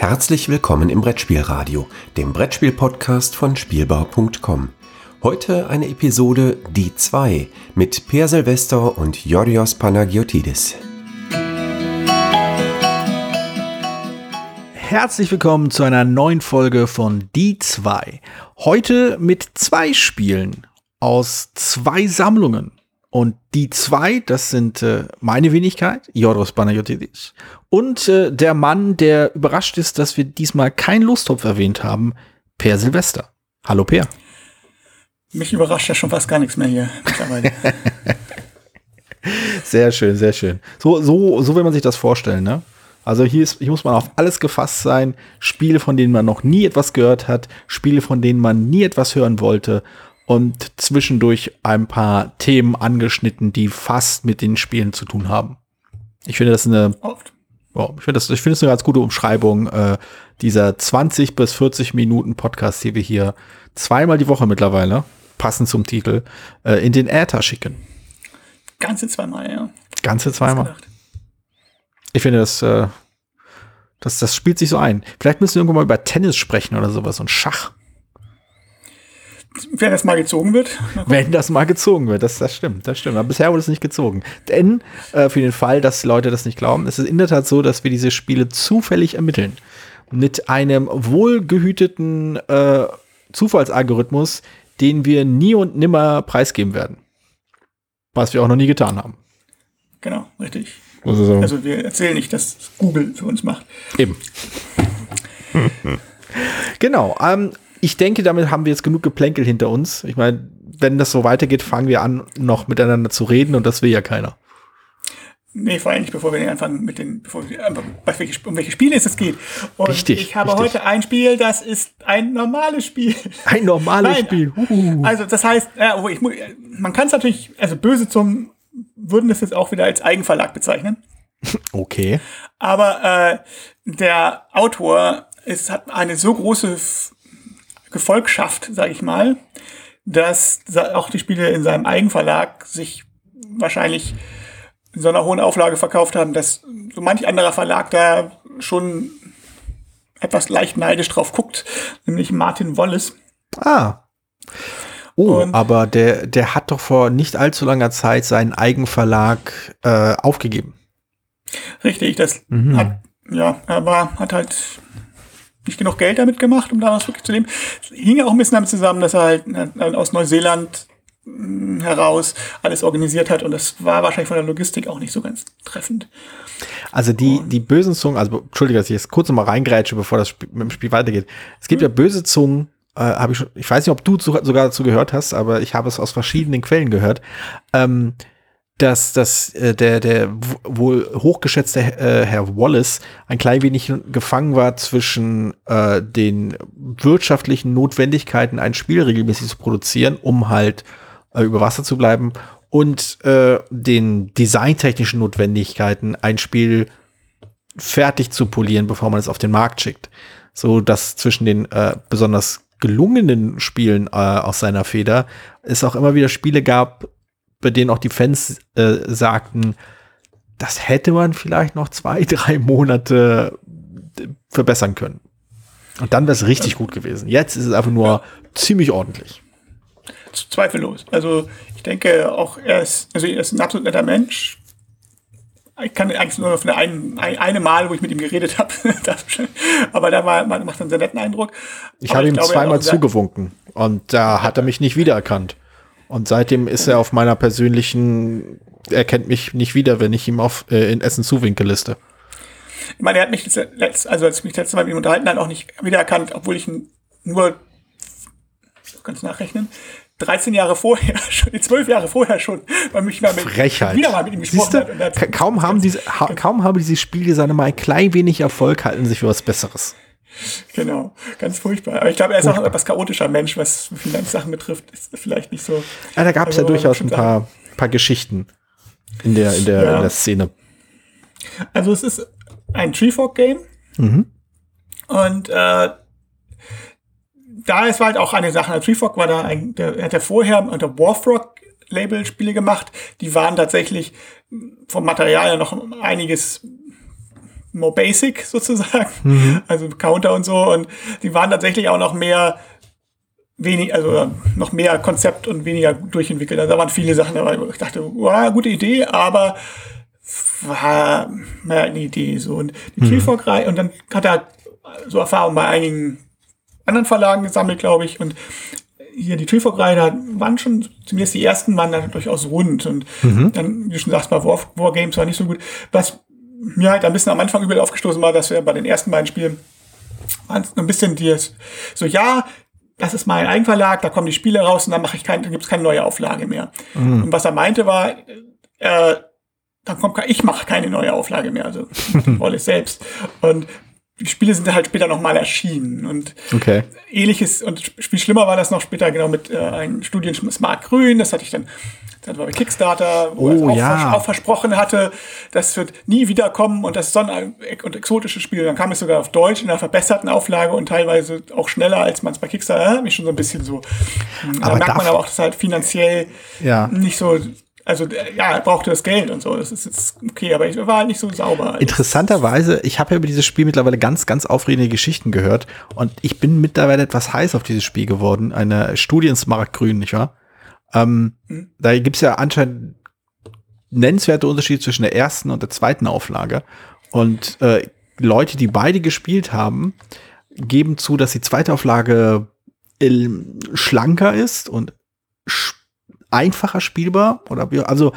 Herzlich willkommen im Brettspielradio, dem Brettspiel-Podcast von Spielbau.com. Heute eine Episode Die 2 mit Per Silvester und Yorios Panagiotidis. Herzlich willkommen zu einer neuen Folge von Die 2. Heute mit zwei Spielen aus zwei Sammlungen. Und die zwei, das sind äh, meine Wenigkeit, Joros Panagiotis, und äh, der Mann, der überrascht ist, dass wir diesmal keinen Lostopf erwähnt haben, Per Silvester. Hallo Per. Mich überrascht ja schon fast gar nichts mehr hier mittlerweile. sehr schön, sehr schön. So, so, so will man sich das vorstellen, ne? Also hier, ist, hier muss man auf alles gefasst sein. Spiele, von denen man noch nie etwas gehört hat, Spiele, von denen man nie etwas hören wollte und zwischendurch ein paar Themen angeschnitten, die fast mit den Spielen zu tun haben. Ich finde das eine, Oft. Oh, ich finde das, ich finde es eine ganz gute Umschreibung äh, dieser 20 bis 40 Minuten Podcast, die wir hier zweimal die Woche mittlerweile, passend zum Titel, äh, in den Äther schicken. Ganze zweimal, ja. Ganze zweimal. Ich finde das, äh, das, das spielt sich so ein. Vielleicht müssen wir irgendwann mal über Tennis sprechen oder sowas und Schach. Wenn das mal gezogen wird. Wenn das mal gezogen wird, das, das stimmt, das stimmt. Aber bisher wurde es nicht gezogen. Denn äh, für den Fall, dass Leute das nicht glauben, ist es in der Tat so, dass wir diese Spiele zufällig ermitteln. Mit einem wohlgehüteten äh, Zufallsalgorithmus, den wir nie und nimmer preisgeben werden. Was wir auch noch nie getan haben. Genau, richtig. Also, also wir erzählen nicht, dass Google für uns macht. Eben. genau. Ähm, ich denke, damit haben wir jetzt genug Geplänkel hinter uns. Ich meine, wenn das so weitergeht, fangen wir an, noch miteinander zu reden und das will ja keiner. Nee, vor allem nicht, bevor wir anfangen mit den, bevor wir, um welche Spiele es geht. Und richtig. Ich habe richtig. heute ein Spiel, das ist ein normales Spiel. Ein normales Nein, Spiel. Uh. Also das heißt, ja, ich, man kann es natürlich, also böse zum würden das jetzt auch wieder als Eigenverlag bezeichnen. Okay. Aber äh, der Autor ist, hat eine so große Gefolgschaft, sage ich mal, dass auch die Spiele in seinem Eigenverlag sich wahrscheinlich in so einer hohen Auflage verkauft haben, dass so manch anderer Verlag da schon etwas leicht neidisch drauf guckt, nämlich Martin Wallace. Ah. Oh, Und aber der, der hat doch vor nicht allzu langer Zeit seinen Eigenverlag äh, aufgegeben. Richtig, das mhm. hat, ja, er war, hat halt nicht genug Geld damit gemacht, um daraus wirklich zu leben. Es hing auch ein bisschen damit zusammen, dass er halt äh, aus Neuseeland hm, heraus alles organisiert hat und das war wahrscheinlich von der Logistik auch nicht so ganz treffend. Also die, die bösen Zungen, also entschuldige, dass ich jetzt kurz mal reingrätsche, bevor das Spiel, mit dem Spiel weitergeht. Es gibt mhm. ja böse Zungen, äh, habe ich schon, ich weiß nicht, ob du zu, sogar dazu gehört hast, aber ich habe es aus verschiedenen Quellen gehört. Ähm, dass, dass äh, der, der wohl hochgeschätzte äh, Herr Wallace ein klein wenig gefangen war zwischen äh, den wirtschaftlichen Notwendigkeiten, ein Spiel regelmäßig zu produzieren, um halt äh, über Wasser zu bleiben, und äh, den designtechnischen Notwendigkeiten, ein Spiel fertig zu polieren, bevor man es auf den Markt schickt. So dass zwischen den äh, besonders gelungenen Spielen äh, aus seiner Feder es auch immer wieder Spiele gab, bei denen auch die Fans äh, sagten, das hätte man vielleicht noch zwei, drei Monate äh, verbessern können. Und dann wäre es richtig gut gewesen. Jetzt ist es einfach nur ja. ziemlich ordentlich. Zweifellos. Also ich denke auch, er ist, also er ist ein absolut netter Mensch. Ich kann eigentlich nur von der einen, eine Mal, wo ich mit ihm geredet habe, aber da war, macht einen sehr netten Eindruck. Ich habe ihm glaube, zweimal zugewunken und da hat er mich nicht wiedererkannt. Und seitdem ist er auf meiner persönlichen, er kennt mich nicht wieder, wenn ich ihm auf äh, in Essen Zuwinkelliste. Ich meine, er hat mich letzt, also als ich mich letztes Mal mit ihm unterhalten hat, auch nicht wiedererkannt, obwohl ich ihn nur, kannst nachrechnen, 13 Jahre vorher, schon, 12 Jahre vorher schon, weil mich mal mit, Frechheit. wieder mal mit ihm gesprochen hat. kaum haben diese, ha, kaum haben diese Spiele seine mal ein klein wenig Erfolg, halten sich für was Besseres. Genau, ganz furchtbar. Aber ich glaube, er ist furchtbar. auch ein etwas chaotischer Mensch, was Finanzsachen betrifft. Ist vielleicht nicht so. Ja, da gab es ja durchaus ein paar, paar Geschichten in der, in, der, ja. in der Szene. Also es ist ein Treefork-Game. Mhm. Und äh, da ist halt auch eine Sache. Treefork war da ein, der hat ja vorher unter Warfrog Label Spiele gemacht. Die waren tatsächlich vom Material ja noch einiges more basic sozusagen, mhm. also Counter und so. Und die waren tatsächlich auch noch mehr wenig, also noch mehr Konzept und weniger durchentwickelt. Also da waren viele Sachen dabei, wo ich dachte, wow, gute Idee, aber war mehr eine Idee so. Und die mhm. Treefork-Reihe, und dann hat er so Erfahrungen bei einigen anderen Verlagen gesammelt, glaube ich. Und hier die Treefork-Reihe, da waren schon, zumindest die ersten waren dann durchaus rund. Und mhm. dann, wie du schon sagst, bei War, War Games war nicht so gut. Was mir halt ein bisschen am Anfang übel aufgestoßen war, dass wir bei den ersten beiden Spielen waren ein bisschen die, so, ja, das ist mein Eigenverlag, da kommen die Spiele raus und dann mache ich kein, dann gibt es keine neue Auflage mehr. Mhm. Und was er meinte war, äh, dann kommt, ich mache keine neue Auflage mehr, also Wallace selbst. Und Spiele sind halt später nochmal erschienen und okay. ähnliches und viel schlimmer war das noch später genau mit äh, einem Studien Smart Grün, das hatte ich dann das war bei Kickstarter, wo oh, er auch, ja. vers auch, versprochen hatte, das wird nie wiederkommen und das ist so ein und exotisches Spiel. Dann kam es sogar auf Deutsch in einer verbesserten Auflage und teilweise auch schneller, als man es bei Kickstarter hat. Mich schon so ein bisschen so. Hm, aber da merkt man aber auch, dass halt finanziell ja. nicht so also ja, er brauchte das Geld und so. Das ist jetzt okay, aber ich war halt nicht so sauber. Interessanterweise, ich habe ja über dieses Spiel mittlerweile ganz, ganz aufregende Geschichten gehört und ich bin mittlerweile etwas heiß auf dieses Spiel geworden. Eine Studie ins Markgrün, nicht wahr? Ähm, mhm. Da gibt's ja anscheinend nennenswerte Unterschiede zwischen der ersten und der zweiten Auflage. Und äh, Leute, die beide gespielt haben, geben zu, dass die zweite Auflage schlanker ist und einfacher spielbar oder also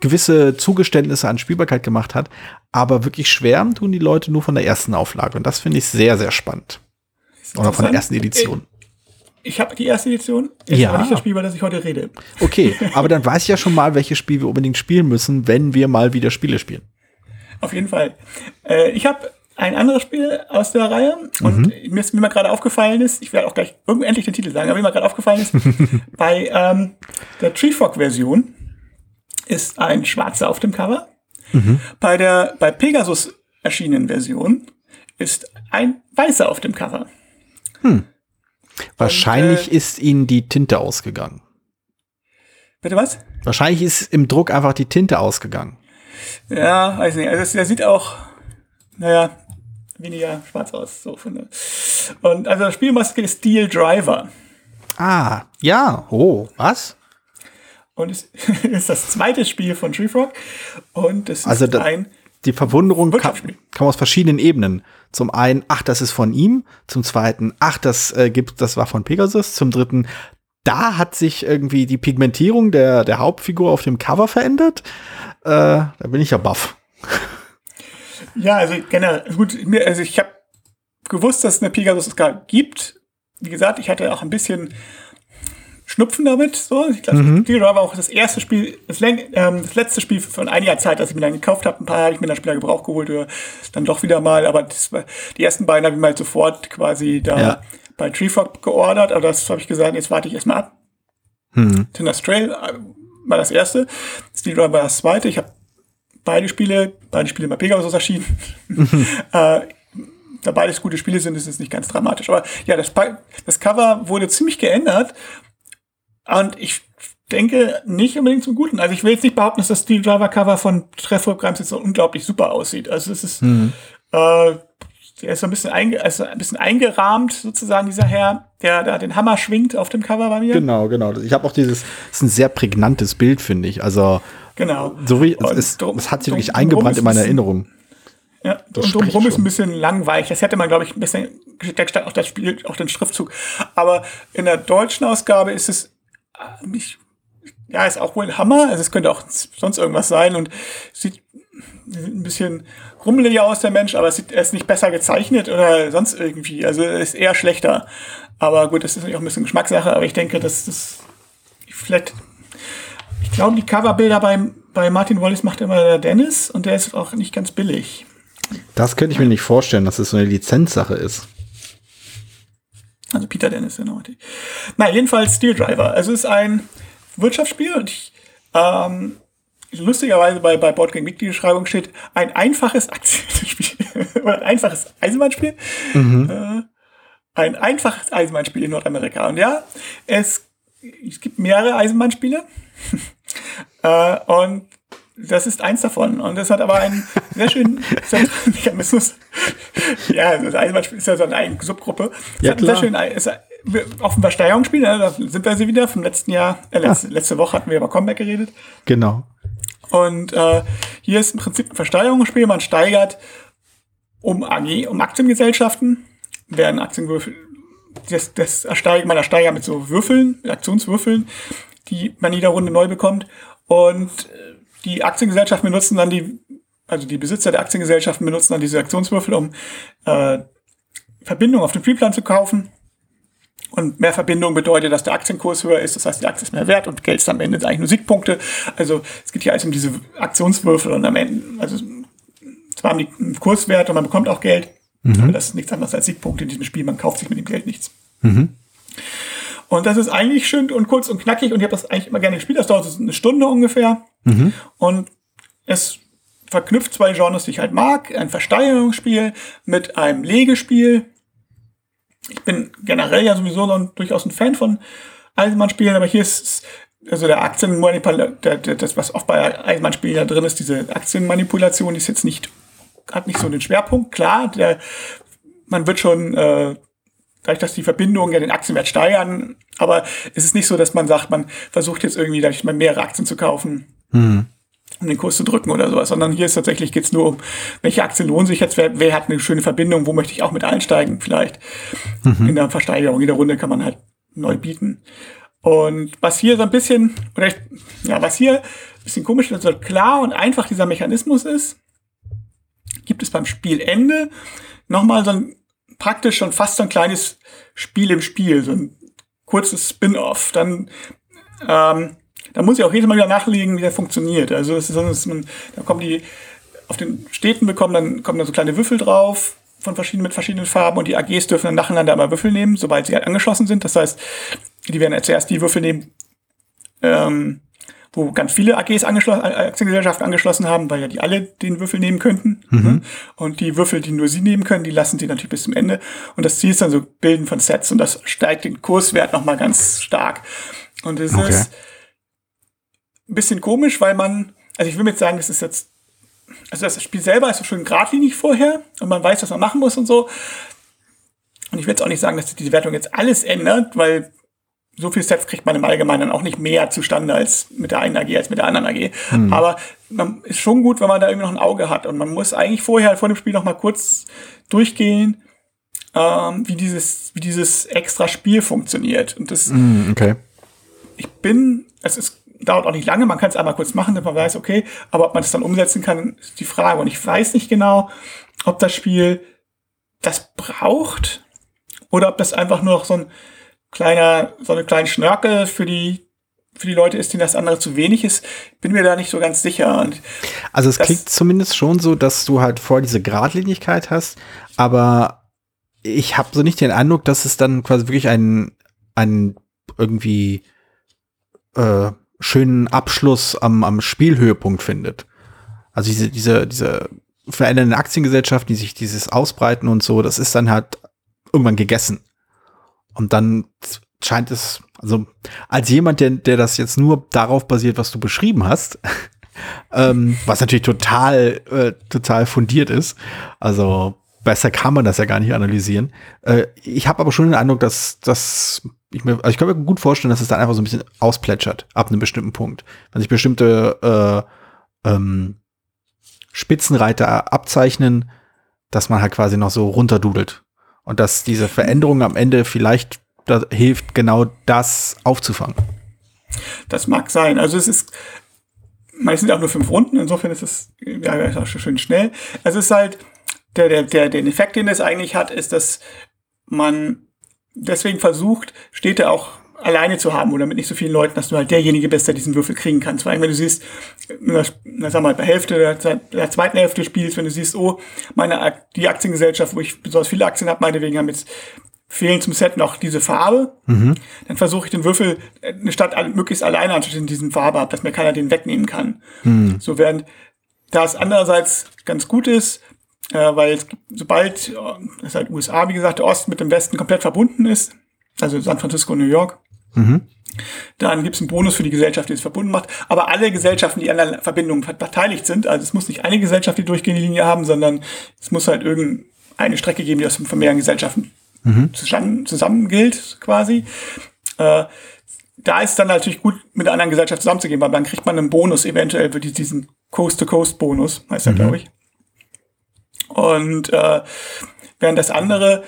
gewisse Zugeständnisse an Spielbarkeit gemacht hat, aber wirklich schwärmen tun die Leute nur von der ersten Auflage und das finde ich sehr, sehr spannend. Oder von der ersten Edition. Ich habe die erste Edition, ist ja. aber nicht das Spiel, über das ich heute rede. Okay, aber dann weiß ich ja schon mal, welches Spiel wir unbedingt spielen müssen, wenn wir mal wieder Spiele spielen. Auf jeden Fall. Äh, ich habe ein anderes Spiel aus der Reihe und mhm. mir ist mir gerade aufgefallen ist, ich werde auch gleich endlich den Titel sagen, aber mir gerade aufgefallen ist, bei ähm, der Treefog-Version ist ein Schwarzer auf dem Cover. Mhm. Bei der bei Pegasus erschienenen Version ist ein Weißer auf dem Cover. Hm. Wahrscheinlich und, äh, ist ihnen die Tinte ausgegangen. Bitte was? Wahrscheinlich ist im Druck einfach die Tinte ausgegangen. Ja, weiß nicht. Also der sieht auch, naja, weniger schwarz aus. So von Und also das Spielmaske ist Steel Driver. Ah, ja. Oh, was? Und es ist das zweite Spiel von Treefrog. Und es also ist ein die Verwunderung kam, kam, aus verschiedenen Ebenen. Zum einen, ach, das ist von ihm. Zum zweiten, ach, das äh, gibt, das war von Pegasus. Zum dritten, da hat sich irgendwie die Pigmentierung der, der Hauptfigur auf dem Cover verändert. Äh, da bin ich ja baff. Ja, also generell, gut, also ich habe gewusst, dass es eine Pegasus gibt. Wie gesagt, ich hatte auch ein bisschen Schnupfen damit. So. Ich glaube, mhm. Steel Driver war auch das erste Spiel, das, ähm, das, letzte Spiel von einiger Zeit, das ich mir dann gekauft habe. Ein paar habe ich mir dann später Gebrauch geholt oder dann doch wieder mal. Aber war, die ersten beiden habe ich mal sofort quasi da ja. bei Treefog geordert. Aber das habe ich gesagt, jetzt warte ich erstmal ab. Mhm. Tinder's Trail äh, war das erste. Steel Driver war das zweite. Ich habe beide Spiele, beide Spiele bei Pegasus erschienen. Mhm. äh, da beides gute Spiele sind, ist es nicht ganz dramatisch. Aber ja, das, das Cover wurde ziemlich geändert und ich denke nicht unbedingt zum Guten. Also ich will jetzt nicht behaupten, dass das Steel Driver Cover von Treffer Grimes jetzt so unglaublich super aussieht. Also es ist, mhm. äh, der ist so ein bisschen, einge also ein bisschen eingerahmt, sozusagen, dieser Herr, der da den Hammer schwingt auf dem Cover bei mir. Genau, genau. Ich habe auch dieses, das ist ein sehr prägnantes Bild, finde ich. Also, genau. So wie, es, ist, drum, es hat sich wirklich eingebrannt in meiner Erinnerung. Ja, das und drumherum ist ein bisschen langweilig. Das hätte man, glaube ich, ein bisschen, stand auch das Spiel, auch den Schriftzug. Aber in der deutschen Ausgabe ist es mich, ja, ist auch wohl ein Hammer. Also es könnte auch sonst irgendwas sein und sieht ein bisschen rummeliger aus, der Mensch, aber es sieht, er ist nicht besser gezeichnet oder sonst irgendwie. Also er ist eher schlechter. Aber gut, das ist natürlich auch ein bisschen Geschmackssache, aber ich denke, dass das vielleicht, ich glaube, die Coverbilder bei, bei Martin Wallace macht immer der Dennis und der ist auch nicht ganz billig. Das könnte ich mir nicht vorstellen, dass es so eine Lizenzsache ist. Also Peter Dennis, genau. Na, jedenfalls Steel Driver. Also es ist ein Wirtschaftsspiel und ich, ähm, lustigerweise bei, bei Boardgame Week die Beschreibung steht, ein einfaches Aktienspiel oder ein einfaches Eisenbahnspiel. Mhm. Äh, ein einfaches Eisenbahnspiel in Nordamerika. Und ja, es, es gibt mehrere Eisenbahnspiele. äh, und das ist eins davon. Und es hat aber einen sehr schönen Mechanismus. ja, das Eisenbahnspiel ist ja so eine eigene Subgruppe. Es Ja, hat einen sehr klar. schönen, ist auf dem Versteigerungsspiel, ne, da sind wir sie wieder vom letzten Jahr, äh, letzte, letzte Woche hatten wir über Comeback geredet. Genau. Und äh, hier ist im Prinzip ein Versteigerungsspiel. Man steigert um AG, um Aktiengesellschaften, werden Aktienwürfel, das, das ersteigert, man ersteigert mit so Würfeln, mit Aktionswürfeln, die man jeder Runde neu bekommt. Und äh, die Aktiengesellschaften benutzen dann die, also die Besitzer der Aktiengesellschaften benutzen dann diese Aktionswürfel, um äh, Verbindungen auf dem Spielplan zu kaufen. Und mehr Verbindung bedeutet, dass der Aktienkurs höher ist, das heißt, die Aktie ist mehr wert und Geld ist am Ende eigentlich nur Siegpunkte. Also es geht hier alles um diese Aktionswürfel und am Ende, also zwar haben die einen Kurswert und man bekommt auch Geld, aber das ist nichts anderes als Siegpunkte in diesem Spiel, man kauft sich mit dem Geld nichts. Und das ist eigentlich schön und kurz und knackig und ich habe das eigentlich immer gerne gespielt. Das dauert eine Stunde ungefähr. Und es verknüpft zwei Genres, die ich halt mag. Ein Versteigerungsspiel mit einem Legespiel. Ich bin generell ja sowieso noch durchaus ein Fan von Eisenbahnspielen, aber hier ist also der Aktienmanipulation, das, was oft bei Eisenbahnspielen ja drin ist, diese Aktienmanipulation, die ist jetzt nicht, hat nicht so den Schwerpunkt. Klar, der, man wird schon, äh, dadurch, dass die Verbindungen ja den Aktienwert steigern, aber es ist nicht so, dass man sagt, man versucht jetzt irgendwie, dadurch mal mehrere Aktien zu kaufen um den Kurs zu drücken oder sowas, sondern hier ist tatsächlich geht's nur um, welche Aktien lohnen sich jetzt, wer, wer hat eine schöne Verbindung, wo möchte ich auch mit einsteigen vielleicht. In der Versteigerung, jede Runde kann man halt neu bieten. Und was hier so ein bisschen, oder ich, ja, was hier ein bisschen komisch ist, so klar und einfach dieser Mechanismus ist, gibt es beim Spielende nochmal so ein praktisch schon fast so ein kleines Spiel im Spiel, so ein kurzes Spin-off. Dann ähm, da muss ich auch jedes Mal wieder nachlegen, wie der funktioniert. Also es ist so, dass man, da kommen die auf den Städten bekommen, dann kommen da so kleine Würfel drauf von verschiedenen mit verschiedenen Farben und die AGs dürfen dann nacheinander immer Würfel nehmen, sobald sie halt angeschlossen sind. Das heißt, die werden zuerst die Würfel nehmen, ähm, wo ganz viele AGs angeschlossen, Aktiengesellschaften angeschlossen haben, weil ja die alle den Würfel nehmen könnten. Ne? Und die Würfel, die nur sie nehmen können, die lassen sie natürlich bis zum Ende. Und das Ziel ist dann so Bilden von Sets und das steigt den Kurswert nochmal ganz stark. Und es Okay. ist ein bisschen komisch, weil man, also ich will jetzt sagen, das ist jetzt, also das Spiel selber ist so schön geradlinig vorher und man weiß, was man machen muss und so. Und ich will jetzt auch nicht sagen, dass diese Wertung jetzt alles ändert, weil so viel Sets kriegt man im Allgemeinen auch nicht mehr zustande als mit der einen AG als mit der anderen AG. Aber man ist schon gut, wenn man da irgendwie noch ein Auge hat. Und man muss eigentlich vorher, vor dem Spiel noch mal kurz durchgehen, ähm, wie dieses, wie dieses extra Spiel funktioniert. Und das, Hm, okay. ich bin, es ist, dauert auch nicht lange, man kann es einmal kurz machen, damit man weiß, okay, aber ob man es dann umsetzen kann, ist die Frage. Und ich weiß nicht genau, ob das Spiel das braucht oder ob das einfach nur noch so ein kleiner, so eine kleine Schnörkel für die, für die Leute ist, denen das andere zu wenig ist. Bin mir da nicht so ganz sicher. Und Also es klingt zumindest schon so, dass du halt vor diese Gradlinigkeit hast, aber ich habe so nicht den Eindruck, dass es dann quasi wirklich einen, einen irgendwie äh, schönen Abschluss am, am Spielhöhepunkt findet. Also diese, diese, diese verändernden Aktiengesellschaften, die sich dieses ausbreiten und so, das ist dann halt irgendwann gegessen. Und dann scheint es, also als jemand, der, der das jetzt nur darauf basiert, was du beschrieben hast, ähm, was natürlich total, äh, total fundiert ist. Also besser kann man das ja gar nicht analysieren. Äh, ich habe aber schon den Eindruck, dass dass ich mir, also ich kann mir gut vorstellen, dass es dann einfach so ein bisschen ausplätschert ab einem bestimmten Punkt. Wenn sich bestimmte äh, ähm, Spitzenreiter abzeichnen, dass man halt quasi noch so runterdudelt. Und dass diese Veränderung am Ende vielleicht hilft, genau das aufzufangen. Das mag sein. Also es ist, es sind auch nur fünf Runden, insofern ist es ja, ist auch schon schön schnell. Es ist halt, der, der, der, der Effekt, den es eigentlich hat, ist, dass man deswegen versucht, Städte auch alleine zu haben oder mit nicht so vielen Leuten, dass du halt derjenige bist, der diesen Würfel kriegen kannst. Weil wenn du siehst, na, sag mal, bei Hälfte der, der zweiten Hälfte spielst, wenn du siehst, oh, meine, die Aktiengesellschaft, wo ich besonders viele Aktien habe, meinetwegen haben jetzt fehlen zum Set noch diese Farbe, dann versuche ich den Würfel äh, eine Stadt möglichst alleine anzustellen, in diesem Farbe habe, dass mir keiner den wegnehmen kann. So während das andererseits ganz gut ist, äh, weil sobald, äh, das ist halt USA, wie gesagt, der Osten mit dem Westen komplett verbunden ist, also San Francisco New York, Mhm. Dann gibt es einen Bonus für die Gesellschaft, die es verbunden macht. Aber alle Gesellschaften, die an der Verbindung beteiligt sind, also es muss nicht eine Gesellschaft die durchgehende Linie haben, sondern es muss halt irgendeine Strecke geben, die aus mehreren Gesellschaften Mhm. zusammen, zusammen gilt, quasi. Äh, da ist dann natürlich gut, mit einer anderen Gesellschaft zusammenzugehen, weil dann kriegt man einen Bonus, eventuell für diesen Coast-to-Coast-Bonus, heißt er, Mhm. glaube ich. Und äh, während das andere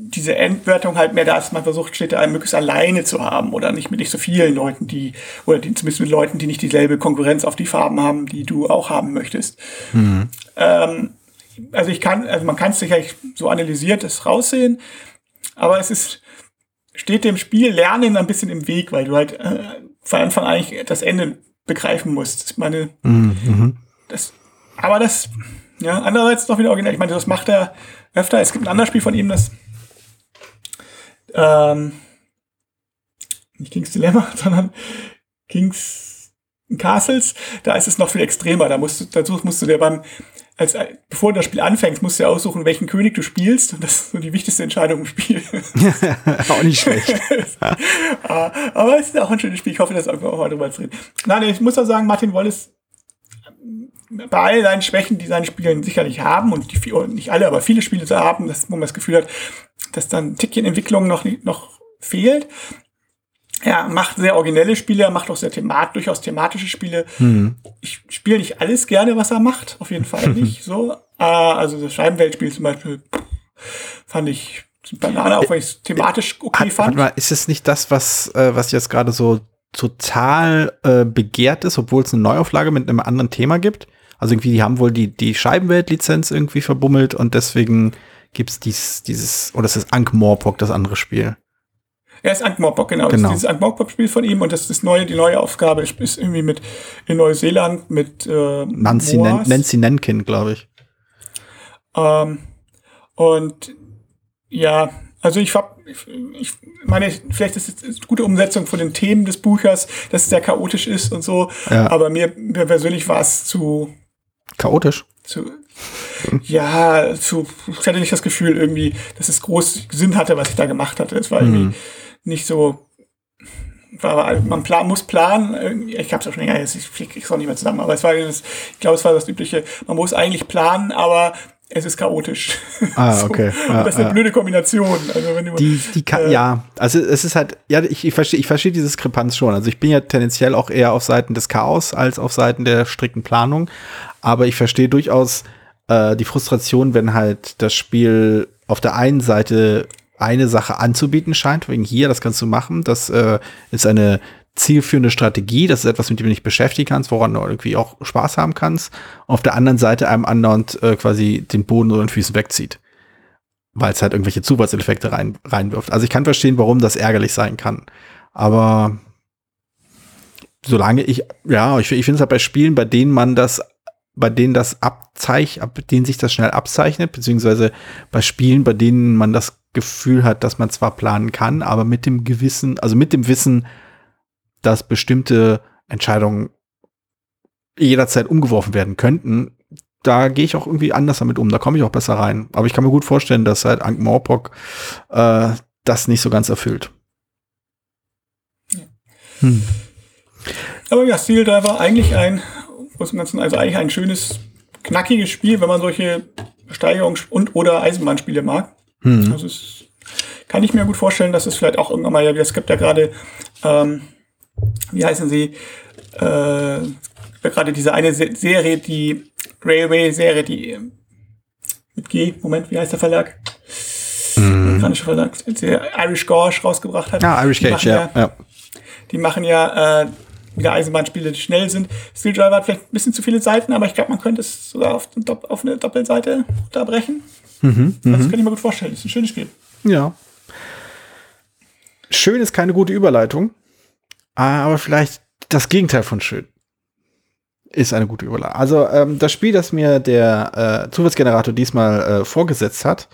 diese Endwertung halt mehr da ist, man versucht, Städte möglichst alleine zu haben oder nicht mit nicht so vielen Leuten, die, oder die, zumindest mit Leuten, die nicht dieselbe Konkurrenz auf die Farben haben, die du auch haben möchtest. Ähm, also ich kann, also man kann es sicherlich so analysiert das raussehen, aber es ist, steht dem Spiel Lernen ein bisschen im Weg, weil du halt äh, von Anfang eigentlich das Ende begreifen musst. Ich meine, Mhm. das, aber das, ja, andererseits doch wieder originell. Ich meine, das macht er öfter. Es gibt ein anderes Spiel von ihm, das, ähm, nicht King's Dilemma, sondern King's Castles. Da ist es noch viel extremer. Da musst du, dazu musst du dir beim, als, bevor du das Spiel anfängst, musst du dir aussuchen, welchen König du spielst. Und das ist so die wichtigste Entscheidung im Spiel. Auch nicht schlecht. Ah, Aber es ist auch ein schönes Spiel. Ich hoffe, dass irgendwann auch mal drüber zu reden. Nein, ich muss auch sagen, Martin Wallace, bei all seinen Schwächen, die seine Spiele sicherlich haben, und die, und nicht alle, aber viele Spiele so haben, dass, wo man das Gefühl hat, dass dann ein Tickchen Entwicklung noch, noch fehlt. Er macht sehr originelle Spiele, er macht auch sehr themat, durchaus thematische Spiele. Ich spiele nicht alles gerne, was er macht, auf jeden Fall nicht so. Äh, also das Scheibenweltspiel zum Beispiel fand ich Banane, auch wenn ich es thematisch okay Hat, fand. mal, ist es nicht das, was, äh, was jetzt gerade so total äh, begehrt ist, obwohl es eine Neuauflage mit einem anderen Thema gibt? Also irgendwie, die haben wohl die, die Scheibenwelt-Lizenz irgendwie verbummelt und deswegen gibt's dies, dieses, oder es ist Ankh Morpok, das andere Spiel. Er ist Ankh-Morpok, genau. Genau. Das ist dieses Ankh-Morpok-Spiel von ihm und das ist neue, die neue Aufgabe ist irgendwie mit in Neuseeland mit äh, Nancy, Nen. Nancy Nenkin, glaube ich. Ähm, und ja, also ich hab, ich, ich meine, vielleicht ist es eine gute Umsetzung von den Themen des Buchers, dass es sehr chaotisch ist und so. Ja. Aber mir, mir persönlich war es zu, Chaotisch. zu, ja, zu, ich hatte nicht das Gefühl irgendwie, dass es groß Sinn hatte, was ich da gemacht hatte. Es war Mhm. irgendwie nicht so, war, man plan, muss planen, ich habe es auch schon länger, jetzt, ich kriege es auch nicht mehr zusammen, aber es war, das, ich glaube, es war das übliche, man muss eigentlich planen, aber es ist chaotisch. Ah, okay. Ja, das ist eine ja. blöde Kombination. Also wenn du, Die, die kann, Äh, ja, also es ist halt, ja, ich, ich verstehe, ich verstehe die Diskrepanz schon. Also ich bin ja tendenziell auch eher auf Seiten des Chaos als auf Seiten der strikten Planung. Aber ich verstehe durchaus äh, die Frustration, wenn halt das Spiel auf der einen Seite eine Sache anzubieten scheint, wegen hier, das kannst du machen, das äh, ist eine zielführende Strategie, das ist etwas, mit dem du dich beschäftigen kannst, woran du irgendwie auch Spaß haben kannst. Und auf der anderen Seite einem andauernd äh, quasi den Boden oder den Füßen wegzieht weil es halt irgendwelche Zufallseffekte rein, reinwirft. Also ich kann verstehen, warum das ärgerlich sein kann. Aber solange ich, ja, ich, ich finde es halt bei Spielen, bei denen man das, bei denen das abzeichnet, ab denen sich das schnell abzeichnet, beziehungsweise bei Spielen, bei denen man das Gefühl hat, dass man zwar planen kann, aber mit dem Gewissen, also mit dem Wissen, dass bestimmte Entscheidungen jederzeit umgeworfen werden könnten, da gehe ich auch irgendwie anders damit um. Da komme ich auch besser rein. Aber ich kann mir gut vorstellen, dass halt Ankh Morpok äh, das nicht so ganz erfüllt. Hm. aber ja, Steel Driver eigentlich ein, großen und Ganzen, also eigentlich ein schönes, knackiges Spiel, wenn man solche Steigerungs- und oder Eisenbahnspiele mag. Hm. Also es kann ich mir gut vorstellen, dass es vielleicht auch irgendwann mal, ja, es gibt ja gerade, ähm, wie heißen sie, äh, gerade diese eine Se Serie, die Railway-Serie, die mit G, Moment, wie heißt der Verlag? Amerikanischer Verlag, der Irish Gorge rausgebracht hat. Ah, Irish Cage, ja. ja. Die machen ja äh, wieder Eisenbahnspiele, die schnell sind. Steel Driver hat vielleicht ein bisschen zu viele Seiten, aber ich glaube, man könnte es sogar auf, auf eine Doppelseite unterbrechen. Mhm, das kann ich mir gut vorstellen. Das ist ein schönes Spiel. Ja. Schön ist keine gute Überleitung, aber vielleicht das Gegenteil von schön ist eine gute Überleitung. Also ähm, das Spiel, das mir der äh, Zufallsgenerator diesmal äh, vorgesetzt hat,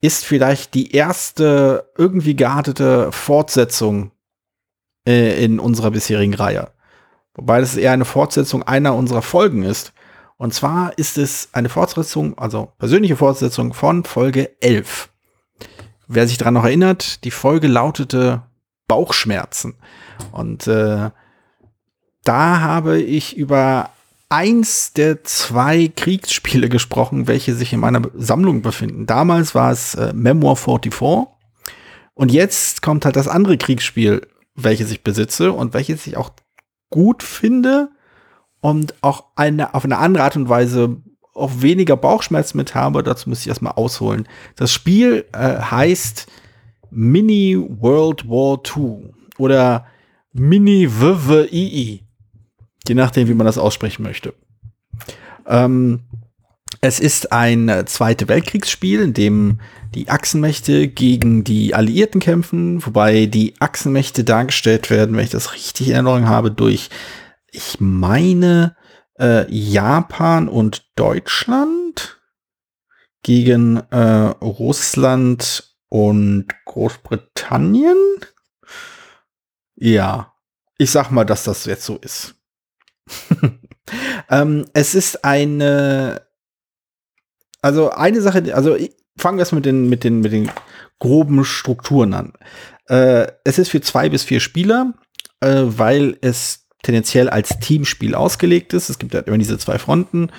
ist vielleicht die erste irgendwie geartete Fortsetzung äh, in unserer bisherigen Reihe. Wobei das eher eine Fortsetzung einer unserer Folgen ist. Und zwar ist es eine Fortsetzung, also persönliche Fortsetzung von Folge 11. Wer sich daran noch erinnert, die Folge lautete Bauchschmerzen. Und äh, da habe ich über eins der zwei Kriegsspiele gesprochen, welche sich in meiner Sammlung befinden. Damals war es äh, Memoir 44. Und jetzt kommt halt das andere Kriegsspiel, welches ich besitze und welches ich auch gut finde und auch eine, auf eine andere Art und Weise auch weniger Bauchschmerzen mit habe. Dazu muss ich erstmal ausholen. Das Spiel äh, heißt Mini World War II oder Mini WWII. Je nachdem, wie man das aussprechen möchte. Ähm, es ist ein äh, Zweite Weltkriegsspiel, in dem die Achsenmächte gegen die Alliierten kämpfen, wobei die Achsenmächte dargestellt werden, wenn ich das richtig in Erinnerung habe, durch, ich meine, äh, Japan und Deutschland gegen äh, Russland und Großbritannien. Ja, ich sag mal, dass das jetzt so ist. ähm, es ist eine, also eine Sache, also fangen wir erst mit den, mit den, mit den groben Strukturen an. Äh, es ist für zwei bis vier Spieler, äh, weil es tendenziell als Teamspiel ausgelegt ist. Es gibt ja immer diese zwei Fronten.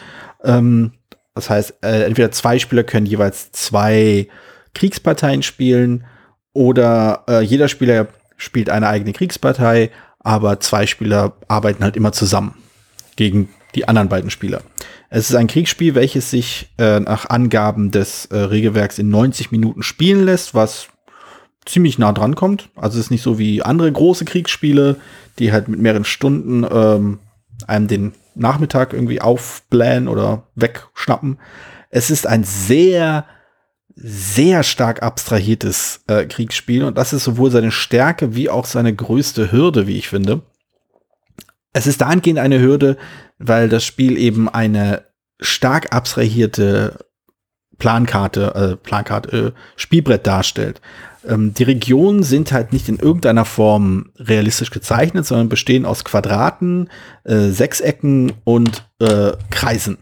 Ähm, das heißt, äh, entweder zwei Spieler können jeweils zwei Kriegsparteien spielen oder äh, jeder Spieler spielt eine eigene Kriegspartei, aber zwei Spieler arbeiten halt immer zusammen gegen die anderen beiden Spieler. Es ist ein Kriegsspiel, welches sich äh, nach Angaben des äh, Regelwerks in 90 Minuten spielen lässt, was ziemlich nah dran kommt. Also es ist nicht so wie andere große Kriegsspiele, die halt mit mehreren Stunden ähm, einem den Nachmittag irgendwie aufblähen oder wegschnappen. Es ist ein sehr, sehr stark abstrahiertes äh, Kriegsspiel und das ist sowohl seine Stärke wie auch seine größte Hürde, wie ich finde. Es ist dahingehend eine Hürde, weil das Spiel eben eine stark abstrahierte Plankarte, äh, Plankarte, äh, Spielbrett darstellt. Ähm, die Regionen sind halt nicht in irgendeiner Form realistisch gezeichnet, sondern bestehen aus Quadraten, äh, Sechsecken und äh, Kreisen,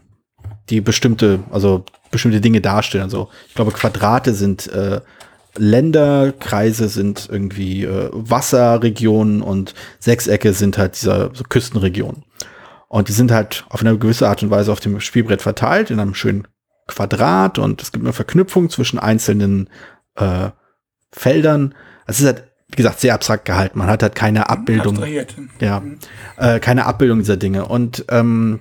die bestimmte, also bestimmte Dinge darstellen. Also ich glaube, Quadrate sind äh, Länder, Kreise sind irgendwie äh, Wasserregionen und Sechsecke sind halt dieser so Küstenregionen. Und die sind halt auf eine gewisse Art und Weise auf dem Spielbrett verteilt in einem schönen Quadrat und es gibt eine Verknüpfung zwischen einzelnen äh, Feldern. Es ist halt, wie gesagt, sehr abstrakt gehalten. Man hat halt keine Abbildung. Abstrahiert. Ja, mhm. äh, keine Abbildung dieser Dinge. Und ähm,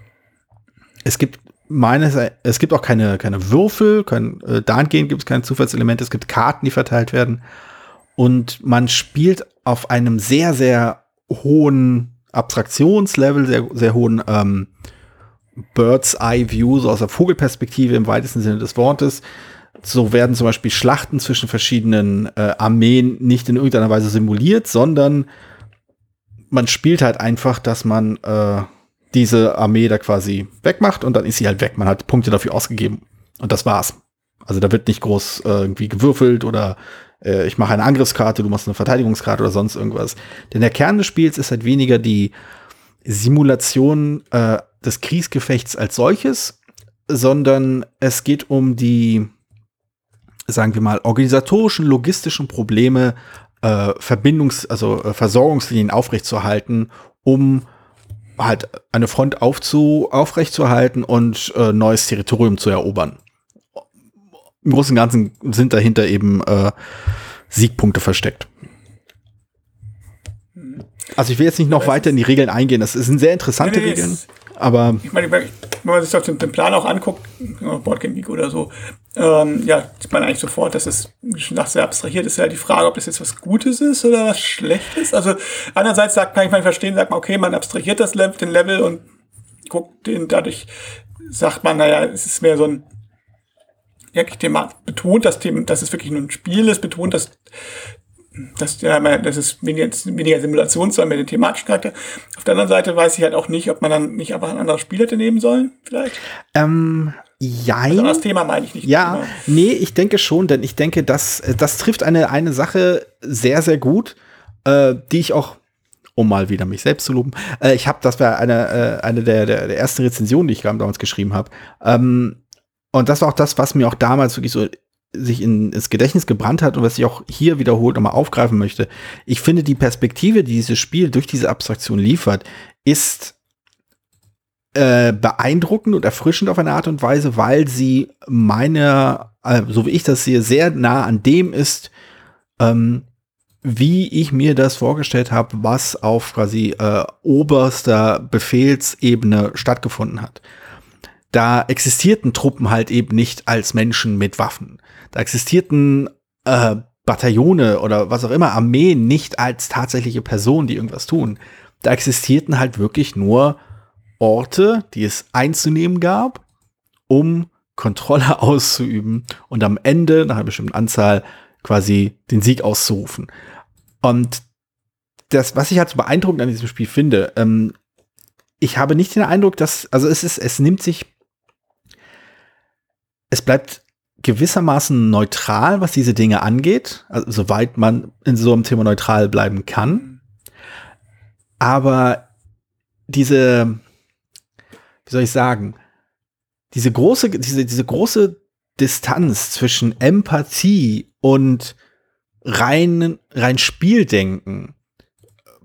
es gibt meines, es gibt auch keine, keine Würfel, kein, äh, dahingehend gibt es keine Zufallselemente, es gibt Karten, die verteilt werden. Und man spielt auf einem sehr, sehr hohen Abstraktionslevel, sehr, sehr hohen ähm, Bird's Eye View, so aus der Vogelperspektive im weitesten Sinne des Wortes. So werden zum Beispiel Schlachten zwischen verschiedenen äh, Armeen nicht in irgendeiner Weise simuliert, sondern man spielt halt einfach, dass man äh, diese Armee da quasi wegmacht und dann ist sie halt weg. Man hat Punkte dafür ausgegeben und das war's. Also da wird nicht groß äh, irgendwie gewürfelt oder äh, ich mache eine Angriffskarte, du machst eine Verteidigungskarte oder sonst irgendwas. Denn der Kern des Spiels ist halt weniger die Simulation äh, des Kriegsgefechts als solches, sondern es geht um die sagen wir mal, organisatorischen, logistischen Probleme, äh, Verbindungs-, also äh, Versorgungslinien aufrechtzuerhalten, um halt eine Front aufzu aufrechtzuerhalten und äh, neues Territorium zu erobern. Im Großen und Ganzen sind dahinter eben äh, Siegpunkte versteckt. Also ich will jetzt nicht noch weiter in die Regeln eingehen. Das sind sehr interessante nee, nee, Regeln. Aber ich meine, wenn man sich den, den Plan auch anguckt, Boardgame Geek oder so, ähm, ja, sieht man eigentlich sofort, dass es, schon sehr abstrahiert ist, ja die Frage, ob das jetzt was Gutes ist oder was Schlechtes. Also einerseits sagt, kann ich mal verstehen, sagt man, okay, man abstrahiert das Level, den Level und guckt den, dadurch sagt man, naja, es ist mehr so ein wirklich Thema, betont das Thema, dass es wirklich nur ein Spiel ist, betont das das, ja, das ist weniger, weniger Simulation, sondern mehr den thematischen Charakter. Auf der anderen Seite weiß ich halt auch nicht, ob man dann nicht einfach ein anderes Spiel hätte nehmen sollen, vielleicht. Ähm, jein. Also das Thema meine ich nicht. Ja, genau. nee, ich denke schon, denn ich denke, das, das trifft eine, eine Sache sehr, sehr gut, äh, die ich auch um mal wieder mich selbst zu loben. Äh, ich habe, das war eine, äh, eine der, der, der ersten Rezensionen, die ich damals geschrieben habe. Ähm, und das war auch das, was mir auch damals wirklich so sich in, ins Gedächtnis gebrannt hat und was ich auch hier wiederholt nochmal aufgreifen möchte. Ich finde, die Perspektive, die dieses Spiel durch diese Abstraktion liefert, ist äh, beeindruckend und erfrischend auf eine Art und Weise, weil sie meine, äh, so wie ich das sehe, sehr nah an dem ist, ähm, wie ich mir das vorgestellt habe, was auf quasi äh, oberster Befehlsebene stattgefunden hat. Da existierten Truppen halt eben nicht als Menschen mit Waffen. Da existierten äh, Bataillone oder was auch immer, Armeen nicht als tatsächliche Personen, die irgendwas tun. Da existierten halt wirklich nur Orte, die es einzunehmen gab, um Kontrolle auszuüben und am Ende, nach einer bestimmten Anzahl, quasi den Sieg auszurufen. Und das, was ich halt so beeindruckend an diesem Spiel finde, ähm, ich habe nicht den Eindruck, dass, also es ist, es nimmt sich, es bleibt gewissermaßen neutral, was diese Dinge angeht, also soweit man in so einem Thema neutral bleiben kann. Aber diese, wie soll ich sagen, diese große, diese, diese große Distanz zwischen Empathie und rein, rein Spieldenken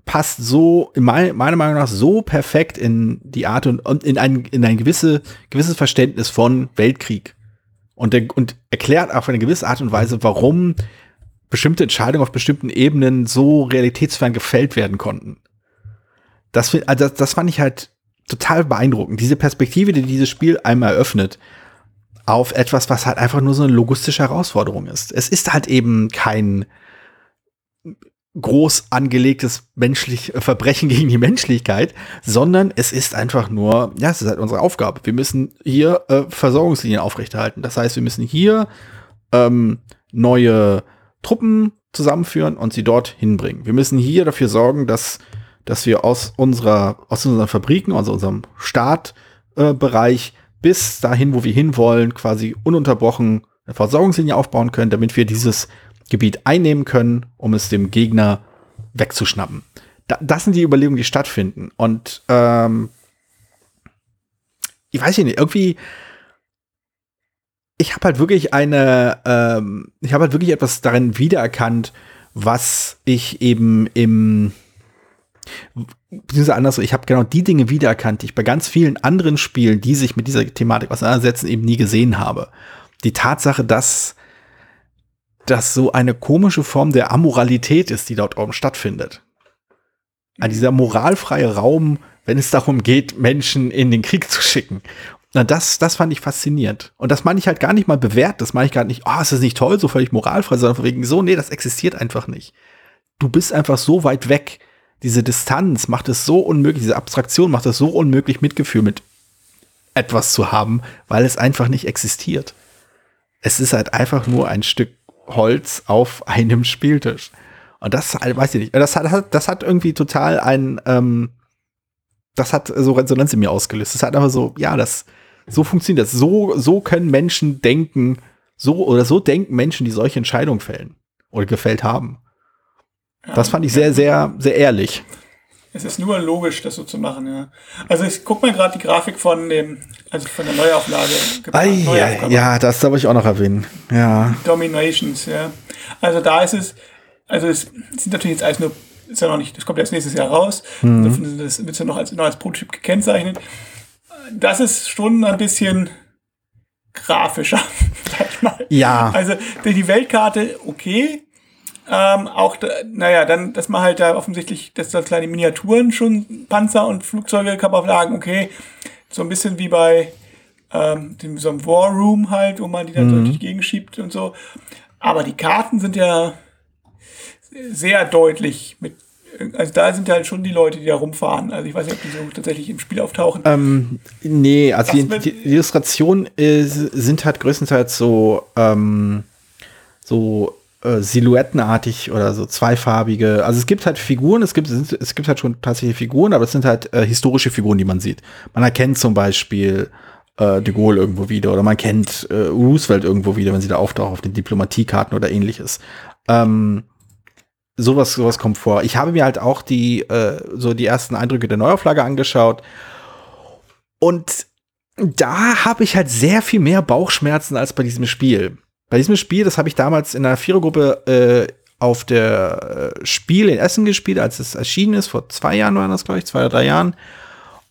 passt so, in mein, meiner Meinung nach, so perfekt in die Art und, und in ein, in ein gewisse, gewisses Verständnis von Weltkrieg. Und, der, und erklärt auf eine gewisse Art und Weise, warum bestimmte Entscheidungen auf bestimmten Ebenen so realitätsfern gefällt werden konnten. Das, also das fand ich halt total beeindruckend. Diese Perspektive, die dieses Spiel einmal eröffnet, auf etwas, was halt einfach nur so eine logistische Herausforderung ist. Es ist halt eben kein groß angelegtes menschlich Verbrechen gegen die Menschlichkeit, sondern es ist einfach nur, ja, es ist halt unsere Aufgabe. Wir müssen hier äh, Versorgungslinien aufrechterhalten. Das heißt, wir müssen hier ähm, neue Truppen zusammenführen und sie dort hinbringen. Wir müssen hier dafür sorgen, dass, dass wir aus unserer, aus unseren Fabriken, also unserem Startbereich äh, bis dahin, wo wir hinwollen, quasi ununterbrochen eine Versorgungslinie aufbauen können, damit wir dieses Gebiet einnehmen können, um es dem Gegner wegzuschnappen. Da, das sind die Überlegungen, die stattfinden. Und ähm, ich weiß nicht, irgendwie, ich habe halt wirklich eine, ähm, ich habe halt wirklich etwas darin wiedererkannt, was ich eben im beziehungsweise anders, ich habe genau die Dinge wiedererkannt, die ich bei ganz vielen anderen Spielen, die sich mit dieser Thematik auseinandersetzen, eben nie gesehen habe. Die Tatsache, dass das so eine komische Form der Amoralität ist, die dort oben stattfindet. An dieser moralfreie Raum, wenn es darum geht, Menschen in den Krieg zu schicken. Na, das, das fand ich faszinierend. Und das meine ich halt gar nicht mal bewährt. Das meine ich gar nicht, oh, ist das nicht toll, so völlig moralfrei, sondern wegen so, nee, das existiert einfach nicht. Du bist einfach so weit weg diese Distanz macht es so unmöglich, diese Abstraktion macht es so unmöglich, Mitgefühl mit etwas zu haben, weil es einfach nicht existiert. Es ist halt einfach nur ein Stück Holz auf einem Spieltisch. Und das, weiß ich nicht, das hat, das hat irgendwie total ein, ähm, das hat so Resonanz in mir ausgelöst. Das hat einfach so, ja, das, so funktioniert das. So, so können Menschen denken, so oder so denken Menschen, die solche Entscheidungen fällen oder gefällt haben. Das fand ich sehr, sehr, sehr ehrlich. Es ist nur logisch, das so zu machen, ja. Also ich guck mal gerade die Grafik von dem, also von der Neuauflage. Ei, ja, ja, das darf ich auch noch erwähnen. Ja. Dominations, ja. Also da ist es, also es sind natürlich jetzt alles nur, ist ja noch nicht, das kommt erst nächstes Jahr raus. Mhm. Das wird ja noch als, noch als Prototyp gekennzeichnet. Das ist schon ein bisschen grafischer. Ja. Also die Weltkarte, okay, ähm, auch, naja, dann, dass man halt da offensichtlich, dass da kleine Miniaturen schon Panzer und Flugzeuge Kapauflagen, okay, so ein bisschen wie bei ähm, dem, so einem War Room halt, wo man die dann mhm. durch die Gegend schiebt und so. Aber die Karten sind ja sehr deutlich mit also da sind halt schon die Leute, die da rumfahren. Also ich weiß nicht, ob die so tatsächlich im Spiel auftauchen. Ähm, nee, also die, die, Illustrationen äh, sind halt größtenteils so, ähm, so äh, silhouettenartig oder so zweifarbige. Also es gibt halt Figuren, es gibt, es gibt halt schon tatsächlich Figuren, aber es sind halt äh, historische Figuren, die man sieht. Man erkennt zum Beispiel äh, de Gaulle irgendwo wieder oder man kennt äh, Roosevelt irgendwo wieder, wenn sie da auftauchen auf den Diplomatiekarten oder ähnliches. Ähm, sowas, sowas kommt vor. Ich habe mir halt auch die, äh, so die ersten Eindrücke der Neuauflage angeschaut und da habe ich halt sehr viel mehr Bauchschmerzen als bei diesem Spiel. Bei diesem Spiel, das habe ich damals in einer Vierergruppe äh, auf der äh, Spiel in Essen gespielt, als es erschienen ist, vor zwei Jahren war das, glaube ich, zwei oder drei Jahren.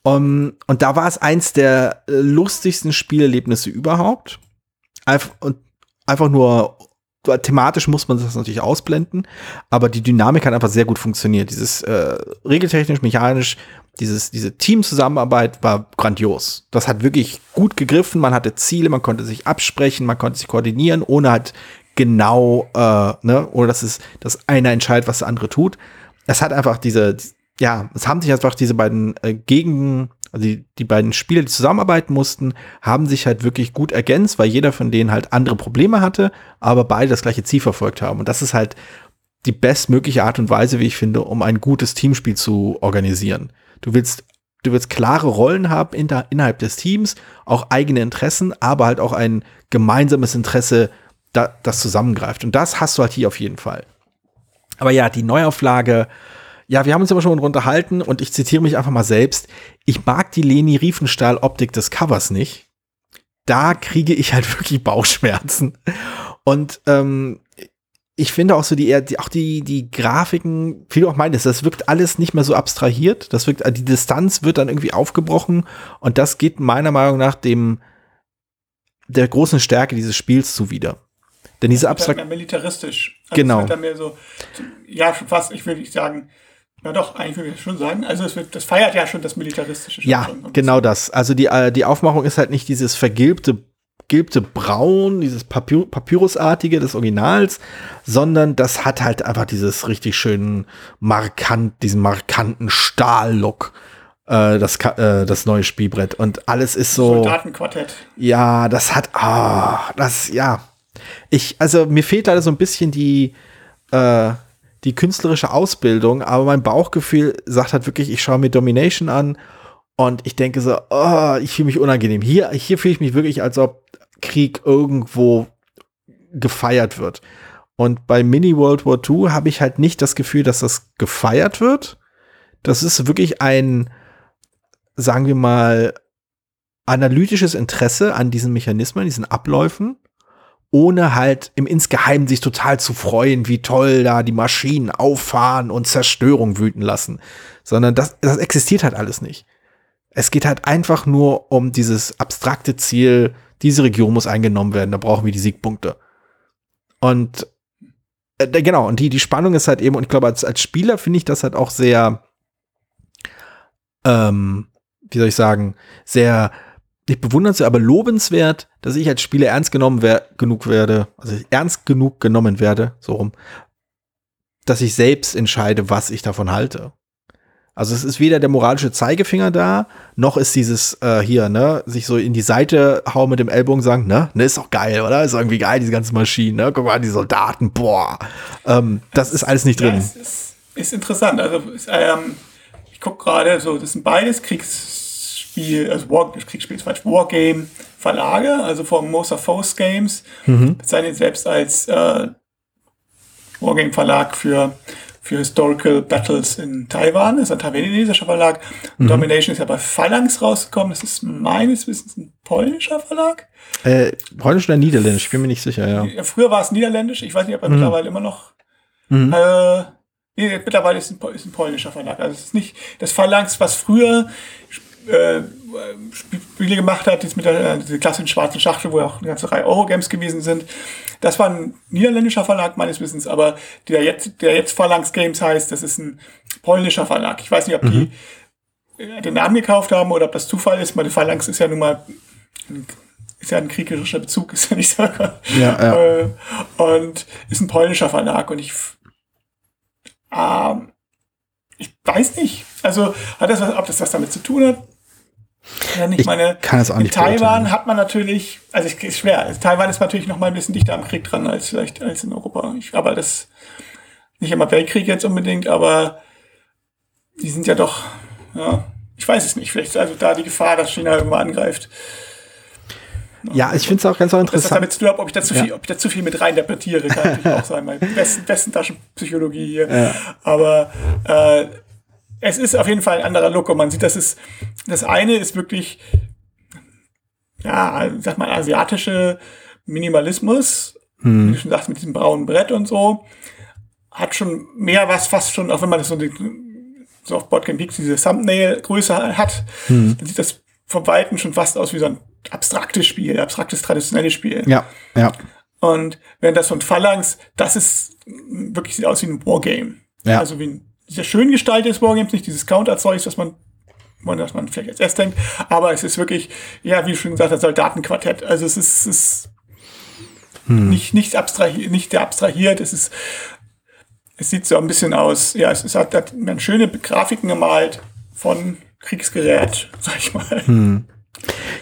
Um, und da war es eins der äh, lustigsten Spielerlebnisse überhaupt. Einf und einfach nur thematisch muss man das natürlich ausblenden, aber die Dynamik hat einfach sehr gut funktioniert. Dieses äh, regeltechnisch, mechanisch, dieses, diese Teamzusammenarbeit war grandios. Das hat wirklich gut gegriffen. Man hatte Ziele, man konnte sich absprechen, man konnte sich koordinieren, ohne halt genau, äh, ne, oder dass es, dass einer entscheidet, was der andere tut. Es hat einfach diese, ja, es haben sich einfach diese beiden äh, Gegen, also die, die beiden Spieler, die zusammenarbeiten mussten, haben sich halt wirklich gut ergänzt, weil jeder von denen halt andere Probleme hatte, aber beide das gleiche Ziel verfolgt haben. Und das ist halt die bestmögliche Art und Weise, wie ich finde, um ein gutes Teamspiel zu organisieren. Du willst, du willst klare Rollen haben in der, innerhalb des Teams, auch eigene Interessen, aber halt auch ein gemeinsames Interesse, da, das zusammengreift. Und das hast du halt hier auf jeden Fall. Aber ja, die Neuauflage, ja, wir haben uns aber schon unterhalten und ich zitiere mich einfach mal selbst. Ich mag die Leni Riefenstahl-Optik des Covers nicht. Da kriege ich halt wirklich Bauchschmerzen. Und ähm, ich finde auch so die, die auch die, die Grafiken, wie du auch meintest, das wirkt alles nicht mehr so abstrahiert. Das wirkt, die Distanz wird dann irgendwie aufgebrochen und das geht meiner Meinung nach dem, der großen Stärke dieses Spiels zuwider. Denn diese Abstrakt. Halt militaristisch. Also genau. So, ja, fast, ich will nicht sagen, ja, doch, eigentlich würde ich schon sagen. Also es wird, das feiert ja schon das Militaristische. Ja, genau das. Also die, äh, die Aufmachung ist halt nicht dieses vergilbte, gilbte Braun, dieses Papy Papyrusartige des Originals, sondern das hat halt einfach dieses richtig schönen markant, diesen markanten Stahllook. Äh, das, äh, das neue Spielbrett und alles ist so. Soldatenquartett. Ja, das hat, ah, das, ja. Ich, also mir fehlt leider so ein bisschen die, äh, die künstlerische Ausbildung, aber mein Bauchgefühl sagt halt wirklich, ich schaue mir Domination an und ich denke so, oh, ich fühle mich unangenehm. Hier, hier fühle ich mich wirklich, als ob Krieg irgendwo gefeiert wird. Und bei Mini World War II habe ich halt nicht das Gefühl, dass das gefeiert wird. Das ist wirklich ein, sagen wir mal, analytisches Interesse an diesen Mechanismen, diesen Abläufen ohne halt im Insgeheimen sich total zu freuen, wie toll da die Maschinen auffahren und Zerstörung wüten lassen. Sondern das, das existiert halt alles nicht. Es geht halt einfach nur um dieses abstrakte Ziel, diese Region muss eingenommen werden, da brauchen wir die Siegpunkte. Und äh, genau, und die, die Spannung ist halt eben, und ich glaube, als, als Spieler finde ich das halt auch sehr, ähm, wie soll ich sagen, sehr nicht bewundernswert, aber lobenswert, dass ich als Spieler ernst genommen wer genug werde, also ernst genug genommen werde, so rum, dass ich selbst entscheide, was ich davon halte. Also es ist weder der moralische Zeigefinger da, noch ist dieses äh, hier, ne, sich so in die Seite hauen mit dem Ellbogen sagen, ne, ne, ist doch geil, oder? Ist irgendwie geil, diese ganzen Maschinen, ne? Guck mal, die Soldaten, boah. Ähm, das ist alles nicht drin. Ja, ist, ist, interessant. Also ähm, ich gucke gerade, so, das sind beides Kriegs Spiel, also War, Kriegsspiel ist falsch, Wargame Verlage, also von Mosa Force Games, mhm. bezeichnet selbst als äh, Wargame Verlag für, für Historical Battles in Taiwan, das ist ein taiwanesischer Verlag. Mhm. Domination ist ja bei Phalanx rausgekommen, das ist meines Wissens ein polnischer Verlag. Äh, polnisch oder niederländisch, ich bin mir nicht sicher, ja. Früher war es niederländisch, ich weiß nicht, ob er mhm. mittlerweile immer noch mhm. äh, Nee, mittlerweile ist ein, ist ein polnischer Verlag. Also es ist nicht das Phalanx, was früher äh, Spiele gemacht hat, jetzt mit der diese klassischen schwarzen Schachtel, wo auch eine ganze Reihe Eurogames gewesen sind. Das war ein niederländischer Verlag meines Wissens, aber der jetzt, der jetzt Phalanx Games heißt, das ist ein polnischer Verlag. Ich weiß nicht, ob mhm. die äh, den Namen gekauft haben oder ob das Zufall ist, weil die Phalanx ist ja nun mal ist ja ein kriegerischer Bezug, ist ja nicht so. Ja, ja. Äh, und ist ein polnischer Verlag und ich ähm, ich weiß nicht. Also hat das was, ob das was damit zu tun hat? Ja. Ich meine, kann es auch nicht in Taiwan hat man natürlich, also es ist schwer. Also Taiwan ist natürlich noch mal ein bisschen dichter am Krieg dran als vielleicht als in Europa. Ich, aber das nicht immer Weltkrieg jetzt unbedingt, aber die sind ja doch, ja, ich weiß es nicht. Vielleicht ist also da die Gefahr, dass China irgendwann angreift. Ja, ich finde es auch ganz interessant. Das hat damit zu tun, ob ich da zu viel, ja. ob ich da zu viel mit rein interpretiere, kann natürlich auch sein. Meine besten, besten Taschenpsychologie hier. Ja. Aber äh, es ist auf jeden Fall ein anderer Look und man sieht, dass es, das eine ist wirklich, ja, sag mal, asiatische Minimalismus hm. wie du schon sagst, mit diesem braunen Brett und so. Hat schon mehr was, fast schon, auch wenn man das so, so auf Boardgame Peaks diese Thumbnail-Größe hat, hm. dann sieht das vom Weiten schon fast aus wie so ein abstraktes Spiel, abstraktes, traditionelles Spiel. Ja, ja. Und wenn das von Phalanx, das ist wirklich sieht aus wie ein Wargame. Ja. Also wie ein sehr schön gestaltetes Wargame, nicht dieses Counter-Zeug, das man, das man vielleicht als erst denkt, aber es ist wirklich, ja, wie du schon gesagt hast, Soldatenquartett. Also es ist, es ist hm. nicht, nicht, abstrahiert, nicht der abstrahiert, es ist, es sieht so ein bisschen aus, ja, es ist, hat, hat man schöne Grafiken gemalt von Kriegsgerät, sag ich mal. Hm.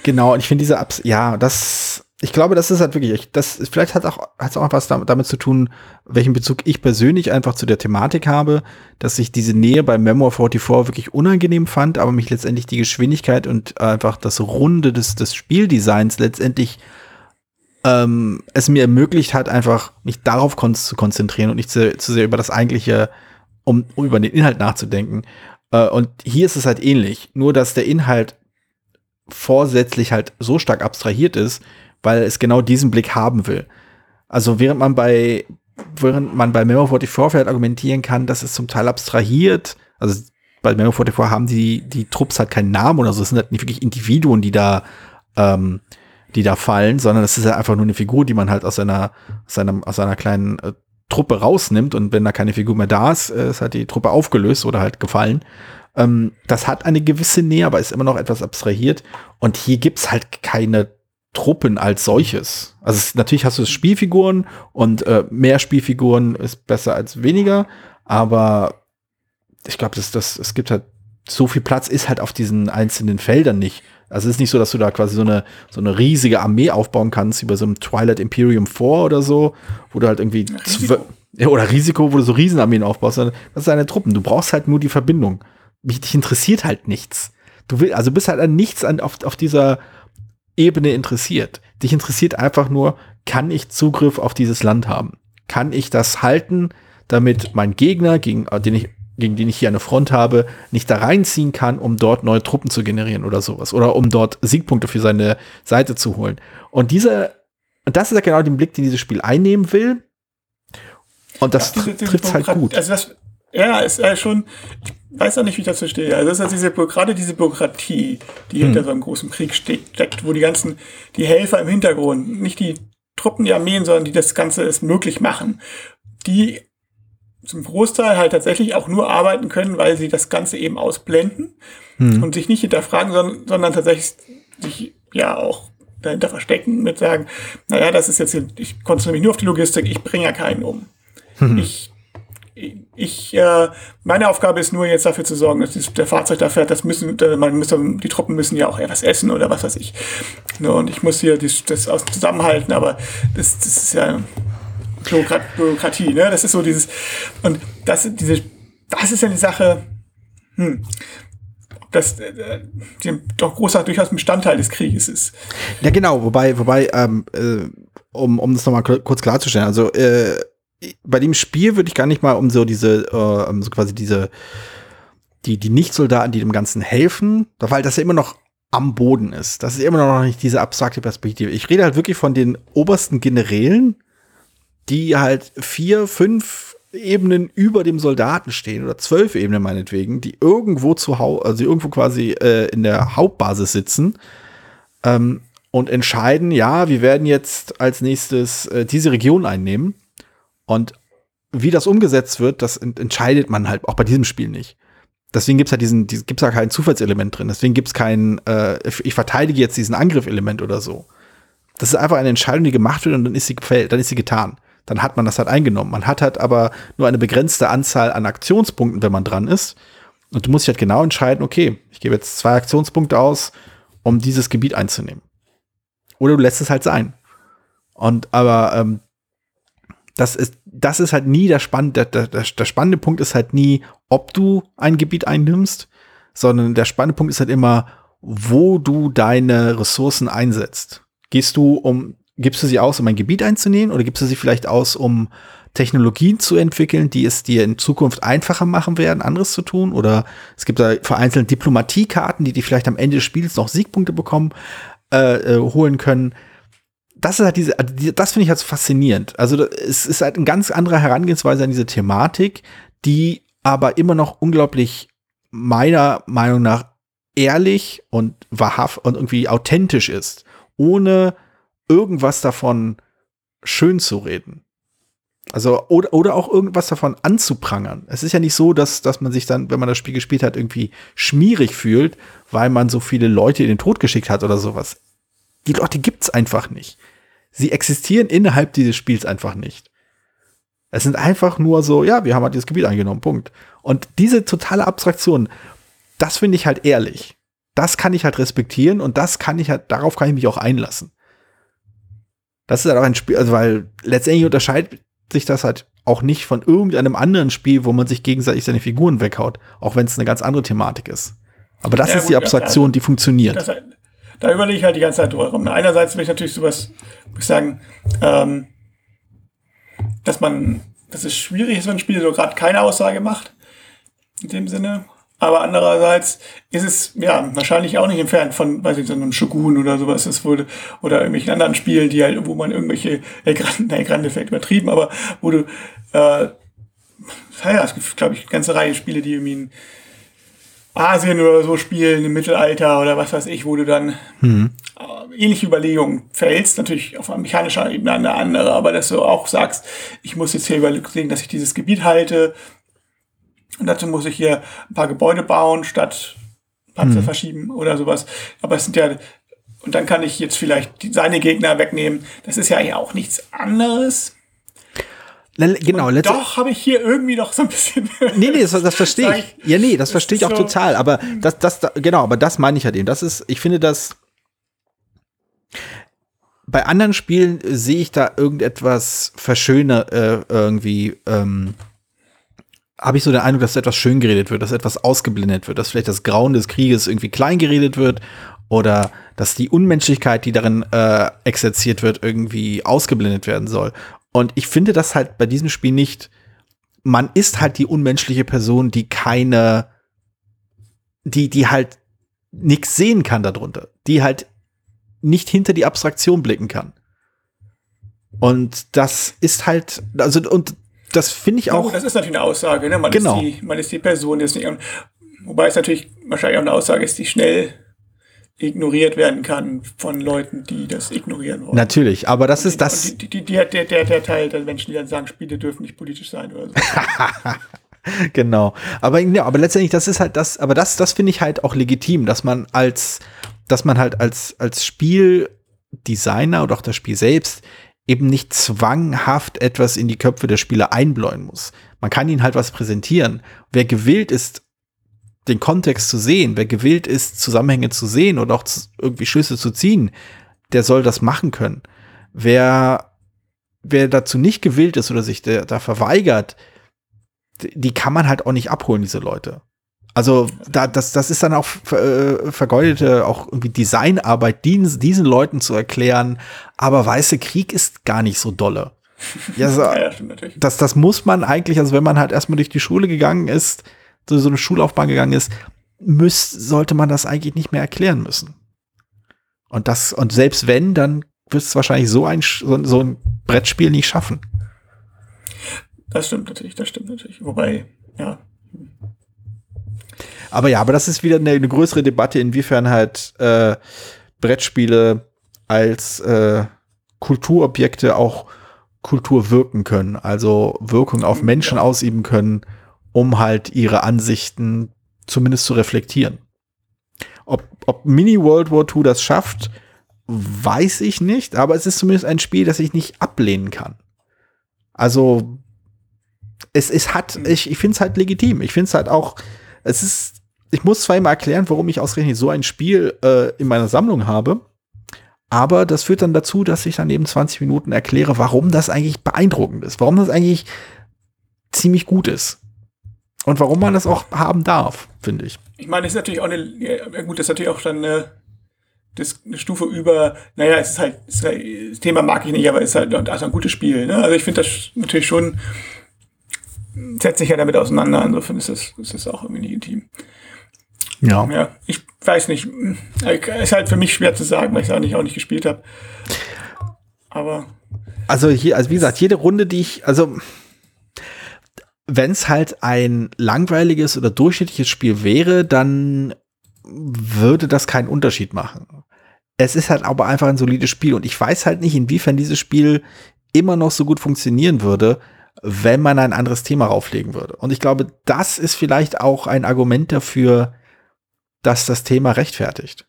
Genau, und ich finde diese Abs, ja, das, ich glaube, das ist halt wirklich, das vielleicht hat auch hat auch was damit zu tun, welchen Bezug ich persönlich einfach zu der Thematik habe, dass ich diese Nähe bei Memoir 44 wirklich unangenehm fand, aber mich letztendlich die Geschwindigkeit und einfach das Runde des des Spieldesigns letztendlich ähm, es mir ermöglicht hat, einfach mich darauf kon zu konzentrieren und nicht zu, zu sehr über das eigentliche, um, um über den Inhalt nachzudenken. Äh, und hier ist es halt ähnlich, nur dass der Inhalt vorsätzlich halt so stark abstrahiert ist, weil es genau diesen Blick haben will. Also während man bei, während man bei Memo 44 vielleicht argumentieren kann, dass es zum Teil abstrahiert, also bei Memo 44 haben die, die Trupps halt keinen Namen oder so, es sind halt nicht wirklich Individuen, die da, ähm, die da fallen, sondern es ist ja einfach nur eine Figur, die man halt aus seiner, aus seinem, aus seiner kleinen äh, Truppe rausnimmt und wenn da keine Figur mehr da ist, äh, ist halt die Truppe aufgelöst oder halt gefallen. Ähm, das hat eine gewisse Nähe, aber ist immer noch etwas abstrahiert. Und hier gibt's halt keine Truppen als solches. Also es, natürlich hast du Spielfiguren und äh, mehr Spielfiguren ist besser als weniger, aber ich glaube, das, das, es gibt halt so viel Platz ist halt auf diesen einzelnen Feldern nicht. Also es ist nicht so, dass du da quasi so eine, so eine riesige Armee aufbauen kannst, wie bei so einem Twilight Imperium 4 oder so, wo du halt irgendwie Risiko. oder Risiko, wo du so Riesenarmeen aufbaust. Das sind deine Truppen. Du brauchst halt nur die Verbindung. Dich interessiert halt nichts. Du willst, also bist halt an nichts an, auf, auf dieser Ebene interessiert. Dich interessiert einfach nur, kann ich Zugriff auf dieses Land haben? Kann ich das halten, damit mein Gegner, gegen äh, den ich gegen den ich hier eine Front habe, nicht da reinziehen kann, um dort neue Truppen zu generieren oder sowas. Oder um dort Siegpunkte für seine Seite zu holen. Und diese, und das ist ja genau den Blick, den dieses Spiel einnehmen will. Und das ja, trifft es halt gut. Also das, ja, ist ja schon, weiß auch nicht, wie ich dazu stehe. Also das ist ja diese, gerade diese Bürokratie, die hm. hinter so einem großen Krieg steckt, wo die ganzen, die Helfer im Hintergrund, nicht die Truppen, die Armeen, sondern die das Ganze es möglich machen, die zum Großteil halt tatsächlich auch nur arbeiten können, weil sie das Ganze eben ausblenden hm. und sich nicht hinterfragen, sondern, sondern tatsächlich sich ja auch dahinter verstecken mit sagen, naja, das ist jetzt, ich konzentriere mich nur auf die Logistik, ich bringe ja keinen um. Hm. Ich ich, äh, meine Aufgabe ist nur jetzt dafür zu sorgen, dass der Fahrzeug da fährt, das müssen, man müssen, die Truppen müssen ja auch etwas essen oder was weiß ich. Ne, und ich muss hier das, das zusammenhalten, aber das, das ist ja Bürokratie, ne? Das ist so dieses, und das, diese, das ist ja die Sache, hm, das äh, doch großer durchaus Bestandteil des Krieges ist. Ja, genau, wobei, wobei, ähm, äh, um, um das nochmal kurz klarzustellen, also äh, bei dem Spiel würde ich gar nicht mal um so diese, äh, so quasi diese, die, die Nicht-Soldaten, die dem Ganzen helfen, weil das ja immer noch am Boden ist. Das ist immer noch nicht diese abstrakte Perspektive. Ich rede halt wirklich von den obersten Generälen, die halt vier, fünf Ebenen über dem Soldaten stehen oder zwölf Ebenen meinetwegen, die irgendwo zu also irgendwo quasi äh, in der Hauptbasis sitzen ähm, und entscheiden, ja, wir werden jetzt als nächstes äh, diese Region einnehmen. Und wie das umgesetzt wird, das ent entscheidet man halt auch bei diesem Spiel nicht. Deswegen gibt es halt diesen, diesen gibt's da kein Zufallselement drin. Deswegen gibt es kein, äh, ich verteidige jetzt diesen Angriff-Element oder so. Das ist einfach eine Entscheidung, die gemacht wird und dann ist sie gefällt, dann ist sie getan dann hat man das halt eingenommen. Man hat halt aber nur eine begrenzte Anzahl an Aktionspunkten, wenn man dran ist. Und du musst dich halt genau entscheiden, okay, ich gebe jetzt zwei Aktionspunkte aus, um dieses Gebiet einzunehmen. Oder du lässt es halt sein. Und aber ähm, das ist, das ist halt nie der spannende, der, der, der spannende Punkt ist halt nie, ob du ein Gebiet einnimmst, sondern der spannende Punkt ist halt immer, wo du deine Ressourcen einsetzt. Gehst du, um gibst du sie aus, um ein Gebiet einzunehmen oder gibst du sie vielleicht aus, um Technologien zu entwickeln, die es dir in Zukunft einfacher machen werden, anderes zu tun? Oder es gibt da vereinzelt Diplomatiekarten, die dir vielleicht am Ende des Spiels noch Siegpunkte bekommen, äh, äh, holen können. Das ist halt diese, das finde ich halt so faszinierend. Also es ist halt eine ganz andere Herangehensweise an diese Thematik, die aber immer noch unglaublich meiner Meinung nach ehrlich und wahrhaft und irgendwie authentisch ist, ohne irgendwas davon schön zu reden. Also, oder, oder auch irgendwas davon anzuprangern. Es ist ja nicht so, dass, dass man sich dann, wenn man das Spiel gespielt hat, irgendwie schmierig fühlt, weil man so viele Leute in den Tod geschickt hat oder sowas. Die Leute gibt's einfach nicht. Sie existieren innerhalb dieses Spiels einfach nicht. Es sind einfach nur so, ja, wir haben halt dieses Gebiet eingenommen, Punkt. Und diese totale Abstraktion, das finde ich halt ehrlich. Das kann ich halt respektieren und das kann ich halt, darauf kann ich mich auch einlassen. Das ist halt auch ein Spiel, also weil letztendlich unterscheidet sich das halt auch nicht von irgendeinem anderen Spiel, wo man sich gegenseitig seine Figuren weghaut, auch wenn es eine ganz andere Thematik ist. Aber das ja, ist gut, die Abstraktion, ja, die funktioniert. Das, da überlege ich halt die ganze Zeit drüber rum. Einerseits will ich natürlich sowas, muss ich sagen, ähm, dass man, dass es schwierig ist, wenn ein Spiel so gerade keine Aussage macht. In dem Sinne. Aber andererseits ist es ja wahrscheinlich auch nicht entfernt von, weiß ich, so einem Shogun oder sowas ist wohl, oder irgendwelchen anderen Spielen, die halt, wo man irgendwelche, äh, nein, Grande vielleicht übertrieben, aber wo du, äh, ja, es gibt, glaube ich, eine ganze Reihe Spiele, die irgendwie in Asien oder so spielen, im Mittelalter oder was weiß ich, wo du dann mhm. äh, ähnliche Überlegungen fällst, natürlich auf mechanischer Ebene eine andere, aber dass du auch sagst, ich muss jetzt hier überlegen, dass ich dieses Gebiet halte, und dazu muss ich hier ein paar Gebäude bauen, statt Panzer mhm. verschieben oder sowas. Aber es sind ja, und dann kann ich jetzt vielleicht seine Gegner wegnehmen. Das ist ja eigentlich auch nichts anderes. Genau, und doch habe ich hier irgendwie noch so ein bisschen. nee, nee, das, das verstehe ich. Ja, nee, das, verstehe ich auch so total. Aber das, das, genau, aber das meine ich halt eben. Das ist, ich finde das. Bei anderen Spielen sehe ich da irgendetwas verschöner äh, irgendwie ähm, habe ich so den Eindruck, dass etwas schön geredet wird, dass etwas ausgeblendet wird, dass vielleicht das Grauen des Krieges irgendwie klein geredet wird oder dass die Unmenschlichkeit, die darin äh, exerziert wird, irgendwie ausgeblendet werden soll. Und ich finde das halt bei diesem Spiel nicht. Man ist halt die unmenschliche Person, die keine, die, die halt nichts sehen kann darunter, die halt nicht hinter die Abstraktion blicken kann. Und das ist halt, also, und das finde ich auch. Oh, das ist natürlich eine Aussage, ne? Man, genau. ist, die, man ist die Person, die ist nicht. Wobei es natürlich wahrscheinlich auch eine Aussage ist, die schnell ignoriert werden kann von Leuten, die das ignorieren wollen. Natürlich, aber das ist das. Die, die, die, der, der, der Teil der Menschen, die dann sagen, Spiele dürfen nicht politisch sein oder so. genau. Aber, ja, aber letztendlich, das ist halt das, aber das, das finde ich halt auch legitim, dass man als, dass man halt als, als Spieldesigner oder auch das Spiel selbst eben nicht zwanghaft etwas in die Köpfe der Spieler einbläuen muss. Man kann ihnen halt was präsentieren. Wer gewillt ist, den Kontext zu sehen, wer gewillt ist, Zusammenhänge zu sehen und auch irgendwie Schlüsse zu ziehen, der soll das machen können. Wer, wer dazu nicht gewillt ist oder sich da verweigert, die kann man halt auch nicht abholen, diese Leute. Also da, das, das ist dann auch äh, vergeudete auch irgendwie Designarbeit, diesen, diesen Leuten zu erklären, aber weiße Krieg ist gar nicht so dolle. Ja, so, ja, das, das muss man eigentlich, also wenn man halt erstmal durch die Schule gegangen ist, so, so eine Schullaufbahn gegangen ist, müß, sollte man das eigentlich nicht mehr erklären müssen. Und das, und selbst wenn, dann wird es wahrscheinlich so ein, so, so ein Brettspiel nicht schaffen. Das stimmt natürlich, das stimmt natürlich. Wobei, ja, aber ja, aber das ist wieder eine, eine größere Debatte, inwiefern halt äh, Brettspiele als äh, Kulturobjekte auch Kultur wirken können, also Wirkung auf Menschen ja. ausüben können, um halt ihre Ansichten zumindest zu reflektieren. Ob, ob Mini World War II das schafft, weiß ich nicht, aber es ist zumindest ein Spiel, das ich nicht ablehnen kann. Also es, es hat, hm. ich, ich finde es halt legitim. Ich finde es halt auch, es ist ich muss zweimal erklären, warum ich ausgerechnet so ein Spiel äh, in meiner Sammlung habe. Aber das führt dann dazu, dass ich dann eben 20 Minuten erkläre, warum das eigentlich beeindruckend ist, warum das eigentlich ziemlich gut ist. Und warum man das auch haben darf, finde ich. Ich meine, es ist natürlich auch eine, ja, gut, das ist natürlich auch dann eine, eine Stufe über, naja, es ist halt, es ist halt, das Thema mag ich nicht, aber es ist halt also ein gutes Spiel. Ne? Also ich finde das natürlich schon, setzt sich ja damit auseinander, insofern ist das, ist das auch irgendwie legitim. Ja. Ja, ich weiß nicht. Ist halt für mich schwer zu sagen, weil ich es eigentlich auch nicht gespielt habe. Aber. Also hier, also wie gesagt, jede Runde, die ich, also wenn es halt ein langweiliges oder durchschnittliches Spiel wäre, dann würde das keinen Unterschied machen. Es ist halt aber einfach ein solides Spiel und ich weiß halt nicht, inwiefern dieses Spiel immer noch so gut funktionieren würde, wenn man ein anderes Thema rauflegen würde. Und ich glaube, das ist vielleicht auch ein Argument dafür, dass das Thema rechtfertigt.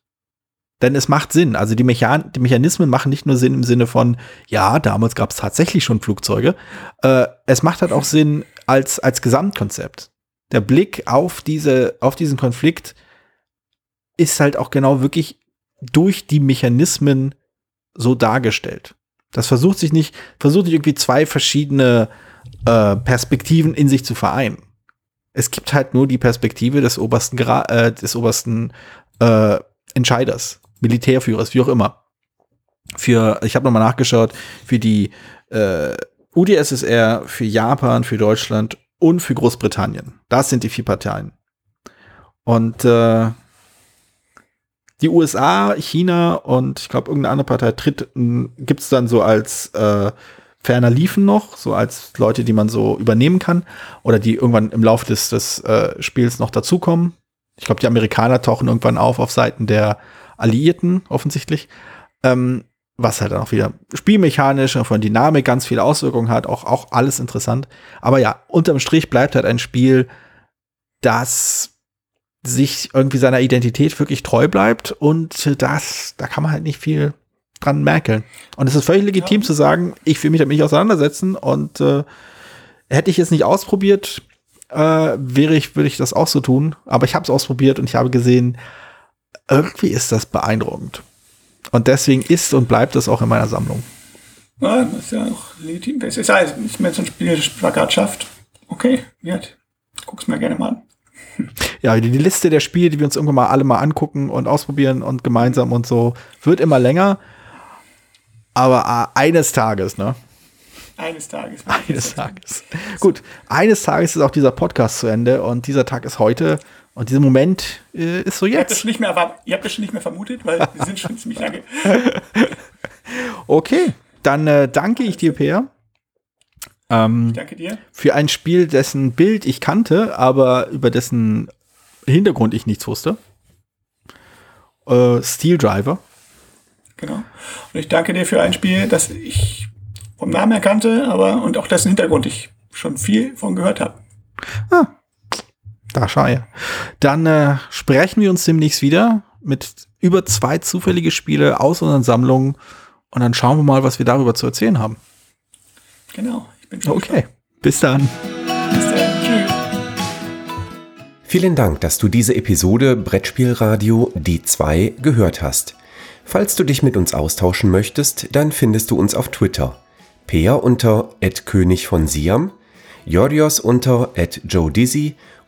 Denn es macht Sinn. Also die, Mechan die Mechanismen machen nicht nur Sinn im Sinne von, ja, damals gab es tatsächlich schon Flugzeuge. Äh, es macht halt auch Sinn als, als Gesamtkonzept. Der Blick auf, diese, auf diesen Konflikt ist halt auch genau wirklich durch die Mechanismen so dargestellt. Das versucht sich nicht, versucht nicht irgendwie zwei verschiedene äh, Perspektiven in sich zu vereinen. Es gibt halt nur die Perspektive des obersten, Gra äh, des obersten äh, Entscheiders, Militärführers, wie auch immer. Für, ich habe nochmal nachgeschaut, für die äh, UdSSR, für Japan, für Deutschland und für Großbritannien. Das sind die vier Parteien. Und äh, die USA, China und ich glaube irgendeine andere Partei tritt, gibt es dann so als äh, ferner liefen noch, so als Leute, die man so übernehmen kann oder die irgendwann im Laufe des, des äh, Spiels noch dazukommen. Ich glaube, die Amerikaner tauchen irgendwann auf auf Seiten der Alliierten offensichtlich, ähm, was halt dann auch wieder spielmechanisch und von Dynamik ganz viele Auswirkungen hat, auch, auch alles interessant. Aber ja, unterm Strich bleibt halt ein Spiel, das sich irgendwie seiner Identität wirklich treu bleibt und das, da kann man halt nicht viel dran merkeln. Und es ist völlig legitim ja. zu sagen, ich will mich damit nicht auseinandersetzen und äh, hätte ich es nicht ausprobiert, äh, wäre ich, würde ich das auch so tun. Aber ich habe es ausprobiert und ich habe gesehen, irgendwie ist das beeindruckend. Und deswegen ist und bleibt es auch in meiner Sammlung. Ja, das ist ja auch legitim. Das ist ja nicht mehr so ein Spiel, das Plakat schafft. Okay, ja, guck's mir gerne mal an. Ja, die Liste der Spiele, die wir uns irgendwann mal alle mal angucken und ausprobieren und gemeinsam und so, wird immer länger. Aber äh, eines Tages, ne? Eines Tages. Eines Tages. Gut, eines Tages ist auch dieser Podcast zu Ende und dieser Tag ist heute und dieser Moment äh, ist so jetzt. Ihr habt, das schon nicht mehr, ihr habt das schon nicht mehr vermutet, weil wir sind schon ziemlich lange. okay, dann äh, danke ich dir, Peer. Ähm, danke dir. Für ein Spiel, dessen Bild ich kannte, aber über dessen Hintergrund ich nichts wusste. Äh, Steel Driver. Genau. Und ich danke dir für ein Spiel, das ich vom Namen erkannte, aber und auch dessen Hintergrund ich schon viel von gehört habe. Ah, da schau ja. Dann äh, sprechen wir uns demnächst wieder mit über zwei zufällige Spiele aus unseren Sammlungen und dann schauen wir mal, was wir darüber zu erzählen haben. Genau. Ich bin schon okay. Gespannt. Bis dann. Bis dann. Tschüss. Vielen Dank, dass du diese Episode Brettspielradio die 2 gehört hast. Falls du dich mit uns austauschen möchtest, dann findest du uns auf Twitter. Peer unter König von Siam, Jorios unter Joe Dizzy